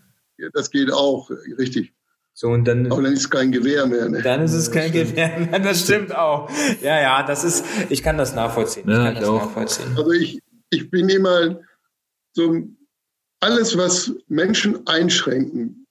das geht auch, richtig. So, und dann, Aber dann ist es kein Gewehr mehr. Ne? Dann ist es kein Gewehr mehr, das stimmt auch. Ja, ja, das ist, ich kann das nachvollziehen. Ja, ich kann ich das auch. nachvollziehen. Also ich, ich bin immer so, alles, was Menschen einschränken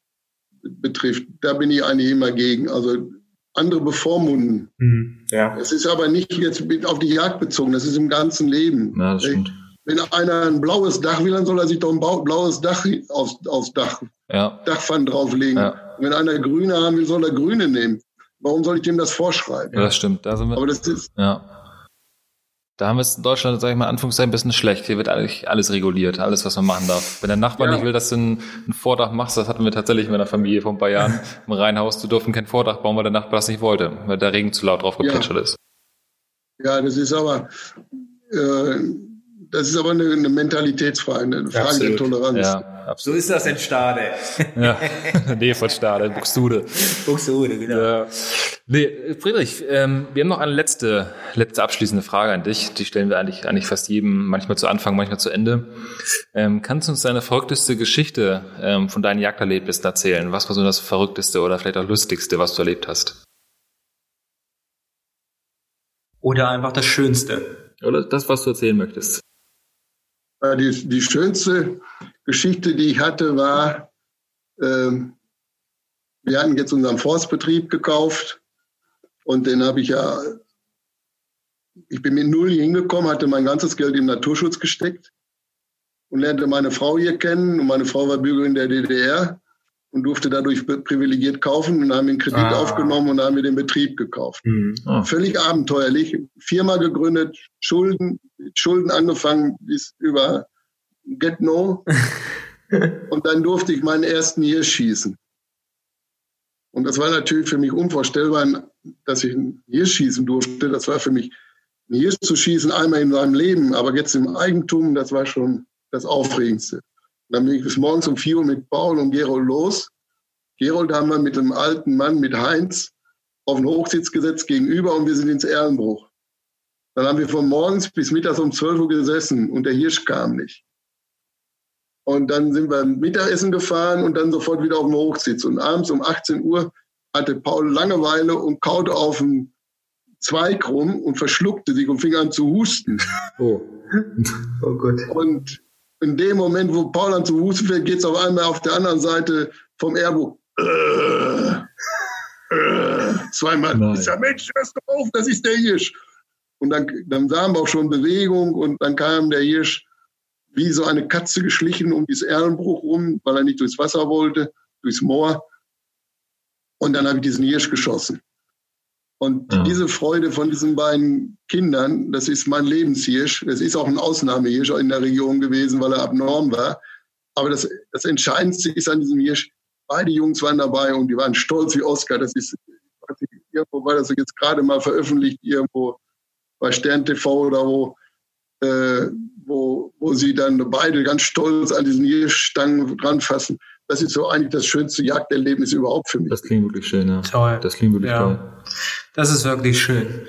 betrifft, da bin ich eigentlich immer gegen. Also andere bevormunden. Mhm, ja. Es ist aber nicht jetzt auf die Jagd bezogen, das ist im ganzen Leben. Ja, das stimmt. Wenn einer ein blaues Dach will, dann soll er sich doch ein blaues Dach aufs, aufs Dach, ja. Dachpfann drauflegen. Ja. Wenn einer grüne haben will, soll er grüne nehmen. Warum soll ich dem das vorschreiben? Ja, das stimmt. Da sind wir, Aber das ist, ja. Da haben wir es in Deutschland, sage ich mal, Anführungszeichen ein bisschen schlecht. Hier wird eigentlich alles reguliert, alles, was man machen darf. Wenn der Nachbar ja. nicht will, dass du ein, ein Vordach machst, das hatten wir tatsächlich in meiner Familie vor ein paar Jahren im Reihenhaus, du durften kein Vordach bauen, weil der Nachbar das nicht wollte, weil der Regen zu laut drauf geplätschert ist. Ja, das ist aber, äh, das ist aber eine, eine Mentalitätsfrage, eine Frage absolut. der Toleranz. Ja, absolut. So ist das in Stade. ja, nee, von Stade, Buxtehude. Buxtehude, genau. Ja. Nee, Friedrich, ähm, wir haben noch eine letzte, letzte abschließende Frage an dich. Die stellen wir eigentlich, eigentlich fast jedem, manchmal zu Anfang, manchmal zu Ende. Ähm, kannst du uns deine verrückteste Geschichte ähm, von deinen Jagderlebnissen erzählen? Was war so das verrückteste oder vielleicht auch lustigste, was du erlebt hast? Oder einfach das Schönste. Oder das, was du erzählen möchtest. Äh, die, die schönste Geschichte, die ich hatte, war, ähm, wir hatten jetzt unseren Forstbetrieb gekauft und den habe ich ja, ich bin mit null hingekommen, hatte mein ganzes Geld im Naturschutz gesteckt und lernte meine Frau hier kennen und meine Frau war Bürgerin der DDR und durfte dadurch privilegiert kaufen und haben den Kredit ah. aufgenommen und haben wir den Betrieb gekauft. Mhm. Oh. Völlig abenteuerlich. Firma gegründet, Schulden, Schulden angefangen bis über Get No. und dann durfte ich meinen ersten Hirsch schießen. Und das war natürlich für mich unvorstellbar, dass ich einen Hirsch schießen durfte. Das war für mich, einen Hirsch zu schießen, einmal in seinem Leben, aber jetzt im Eigentum, das war schon das Aufregendste. Dann bin ich bis morgens um vier Uhr mit Paul und Gerold los. Gerold haben wir mit einem alten Mann, mit Heinz, auf den Hochsitz gesetzt gegenüber und wir sind ins Erlenbruch. Dann haben wir von morgens bis mittags um 12 Uhr gesessen und der Hirsch kam nicht. Und dann sind wir Mittagessen gefahren und dann sofort wieder auf dem Hochsitz. Und abends um 18 Uhr hatte Paul Langeweile und kaute auf dem Zweig rum und verschluckte sich und fing an zu husten. Oh, oh Gott. Und in dem Moment, wo Paul an zu husten fängt, geht es auf einmal auf der anderen Seite vom Airbook. Äh, äh, zweimal. Nein. Ich sag, Mensch, hörst du auf, das ist der Hirsch. Und dann, dann sahen wir auch schon Bewegung und dann kam der Hirsch wie so eine Katze geschlichen um dieses Erlenbruch rum, weil er nicht durchs Wasser wollte, durchs Moor. Und dann habe ich diesen Hirsch geschossen. Und ja. diese Freude von diesen beiden Kindern, das ist mein Lebenshirsch. Das ist auch ein Ausnahmehirsch in der Region gewesen, weil er abnorm war. Aber das, das Entscheidendste ist an diesem Hirsch, beide Jungs waren dabei und die waren stolz wie Oscar. Das ist, irgendwo war das jetzt gerade mal veröffentlicht, irgendwo bei Stern TV oder wo äh, wo, wo sie dann beide ganz stolz an diesen Hirschstangen dran fassen. Das ist so eigentlich das schönste Jagderlebnis überhaupt für mich. Das klingt wirklich schön, ja. Toll. Das klingt wirklich ja. toll. Das ist wirklich schön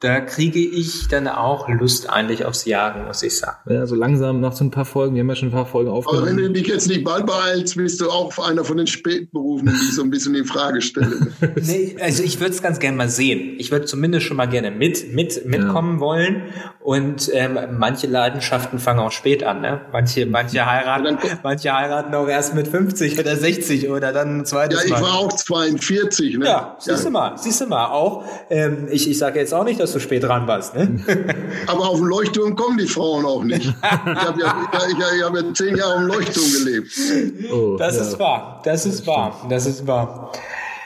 da kriege ich dann auch Lust eigentlich aufs Jagen, muss ich sagen. Ja, so langsam nach so ein paar Folgen, wir haben ja schon ein paar Folgen aufgenommen. Aber wenn du dich jetzt nicht bald beeilst, bist du auch einer von den Spätberufenen, die ich so ein bisschen in Frage stelle. nee, also ich würde es ganz gerne mal sehen. Ich würde zumindest schon mal gerne mit, mit, mitkommen ja. wollen. Und ähm, manche Leidenschaften fangen auch spät an, ne? Manche, manche heiraten, manche heiraten auch erst mit 50 oder 60 oder dann ein zweites Mal. Ja, ich war auch 42, ne? Ja, siehst ja. du mal, siehst du mal. Auch, ähm, ich, ich sage jetzt auch nicht, dass dass du spät dran warst. Ne? Aber auf dem Leuchtturm kommen die Frauen auch nicht. Ich habe ja, ich, ich hab ja zehn Jahre auf dem Leuchtturm gelebt. Oh, das ja. ist wahr. Das ist wahr. Das ist wahr.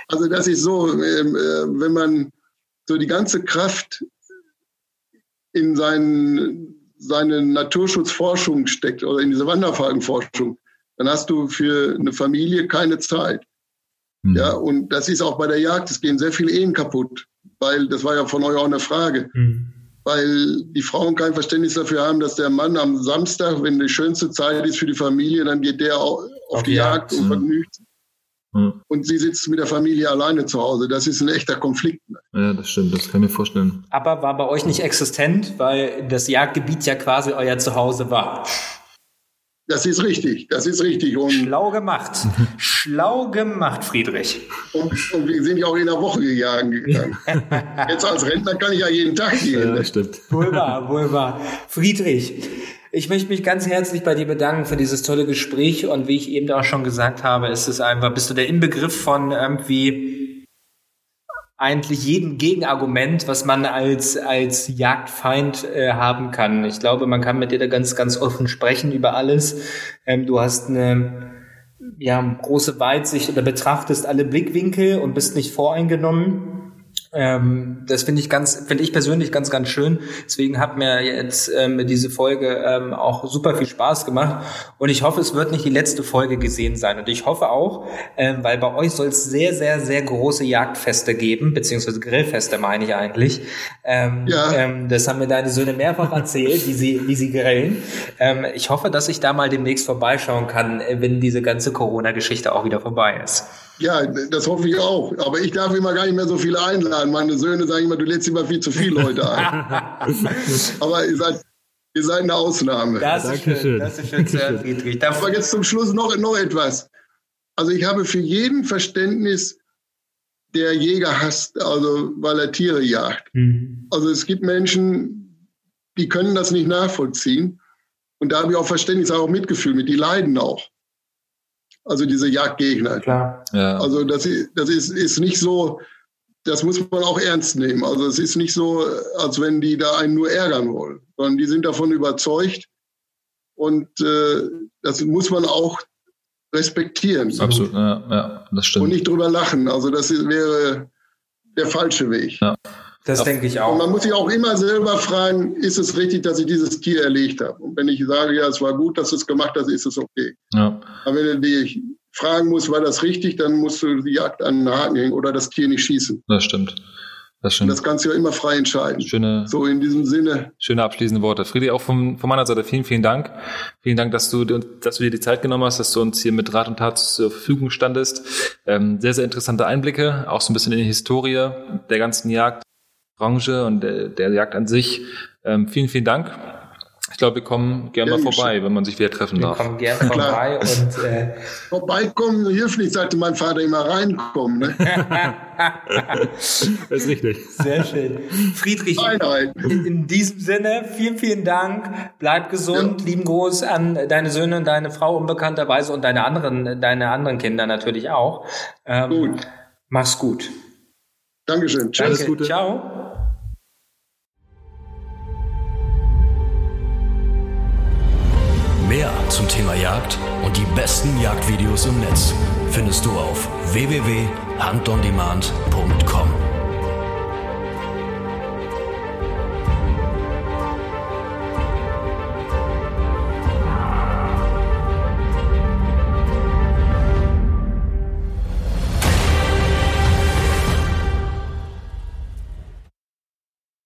Also das ist so, ähm, äh, wenn man so die ganze Kraft in seinen, seine Naturschutzforschung steckt oder in diese Wanderfalkenforschung, dann hast du für eine Familie keine Zeit. Mhm. Ja, und das ist auch bei der Jagd. Es gehen sehr viele Ehen kaputt weil das war ja von euch auch eine Frage. Mhm. Weil die Frauen kein Verständnis dafür haben, dass der Mann am Samstag, wenn die schönste Zeit ist für die Familie, dann geht der auf, auf die Jagd, Jagd und vergnügt sich. Mhm. Und sie sitzt mit der Familie alleine zu Hause. Das ist ein echter Konflikt. Ja, das stimmt, das kann ich mir vorstellen. Aber war bei euch nicht existent, weil das Jagdgebiet ja quasi euer Zuhause war. Das ist richtig, das ist richtig. Und Schlau gemacht. Schlau gemacht, Friedrich. Und, und, wir sind ja auch in der Woche gegangen. Jetzt als Rentner kann ich ja jeden Tag gehen. Ja, stimmt. Wohl wahr, wohl wahr. Friedrich, ich möchte mich ganz herzlich bei dir bedanken für dieses tolle Gespräch und wie ich eben auch schon gesagt habe, ist es einfach, bist du der Inbegriff von irgendwie eigentlich jedem Gegenargument, was man als, als Jagdfeind äh, haben kann. Ich glaube, man kann mit dir da ganz, ganz offen sprechen über alles. Ähm, du hast eine ja, große Weitsicht oder betrachtest alle Blickwinkel und bist nicht voreingenommen. Ähm, das finde ich ganz, finde ich persönlich ganz, ganz schön. Deswegen hat mir jetzt ähm, diese Folge ähm, auch super viel Spaß gemacht. Und ich hoffe, es wird nicht die letzte Folge gesehen sein. Und ich hoffe auch, ähm, weil bei euch soll es sehr, sehr, sehr große Jagdfeste geben, beziehungsweise Grillfeste meine ich eigentlich. Ähm, ja. ähm, das haben mir deine Söhne mehrfach erzählt, wie sie, wie sie grillen. Ähm, ich hoffe, dass ich da mal demnächst vorbeischauen kann, äh, wenn diese ganze Corona-Geschichte auch wieder vorbei ist. Ja, das hoffe ich auch. Aber ich darf immer gar nicht mehr so viele einladen. Meine Söhne sagen immer, du lädst immer viel zu viele Leute ein. Aber ihr seid, ihr seid eine Ausnahme. Das ist schön. Das ist schön, Sir Friedrich. Aber jetzt zum Schluss noch, noch etwas. Also ich habe für jeden Verständnis, der Jäger hasst, also weil er Tiere jagt. Mhm. Also es gibt Menschen, die können das nicht nachvollziehen. Und da habe ich auch Verständnis, auch Mitgefühl mit, die leiden auch also diese Jagdgegner. Klar. Ja. Also das, ist, das ist, ist nicht so, das muss man auch ernst nehmen. Also es ist nicht so, als wenn die da einen nur ärgern wollen, sondern die sind davon überzeugt und äh, das muss man auch respektieren. Absolut, ja, ja, das stimmt. Und nicht drüber lachen. Also das wäre der falsche Weg. Ja. Das Auf, denke ich auch. Und man muss sich auch immer selber fragen, ist es richtig, dass ich dieses Tier erlegt habe? Und wenn ich sage, ja, es war gut, dass du es gemacht hast, ist es okay. Ja. Aber wenn du dich fragen musst, war das richtig, dann musst du die Jagd an den Haken hängen oder das Tier nicht schießen. Das stimmt. Das, das kannst du ja immer frei entscheiden. Schöne, so in diesem Sinne. Schöne abschließende Worte. Friedi, auch von, von meiner Seite vielen, vielen Dank. Vielen Dank, dass du, dass du dir die Zeit genommen hast, dass du uns hier mit Rat und Tat zur Verfügung standest. Ähm, sehr, sehr interessante Einblicke, auch so ein bisschen in die Historie der ganzen Jagdbranche und der, der Jagd an sich. Ähm, vielen, vielen Dank. Ich glaube, wir kommen gerne mal vorbei, wenn man sich wieder treffen wir darf. Wir kommen gerne vorbei und äh, vorbeikommen hilft nicht, sagte mein Vater immer reinkommen. Ne? das ist richtig. Sehr schön. Friedrich, in, in, diesem Sinne, vielen, vielen Dank. Bleib gesund. Ja. Lieben Gruß an deine Söhne und deine Frau unbekannterweise und deine anderen, deine anderen Kinder natürlich auch. Ähm, gut. Mach's gut. Dankeschön. Tschüss. Danke. Gute. Ciao. Mehr zum Thema Jagd und die besten Jagdvideos im Netz findest du auf www.huntondemand.com.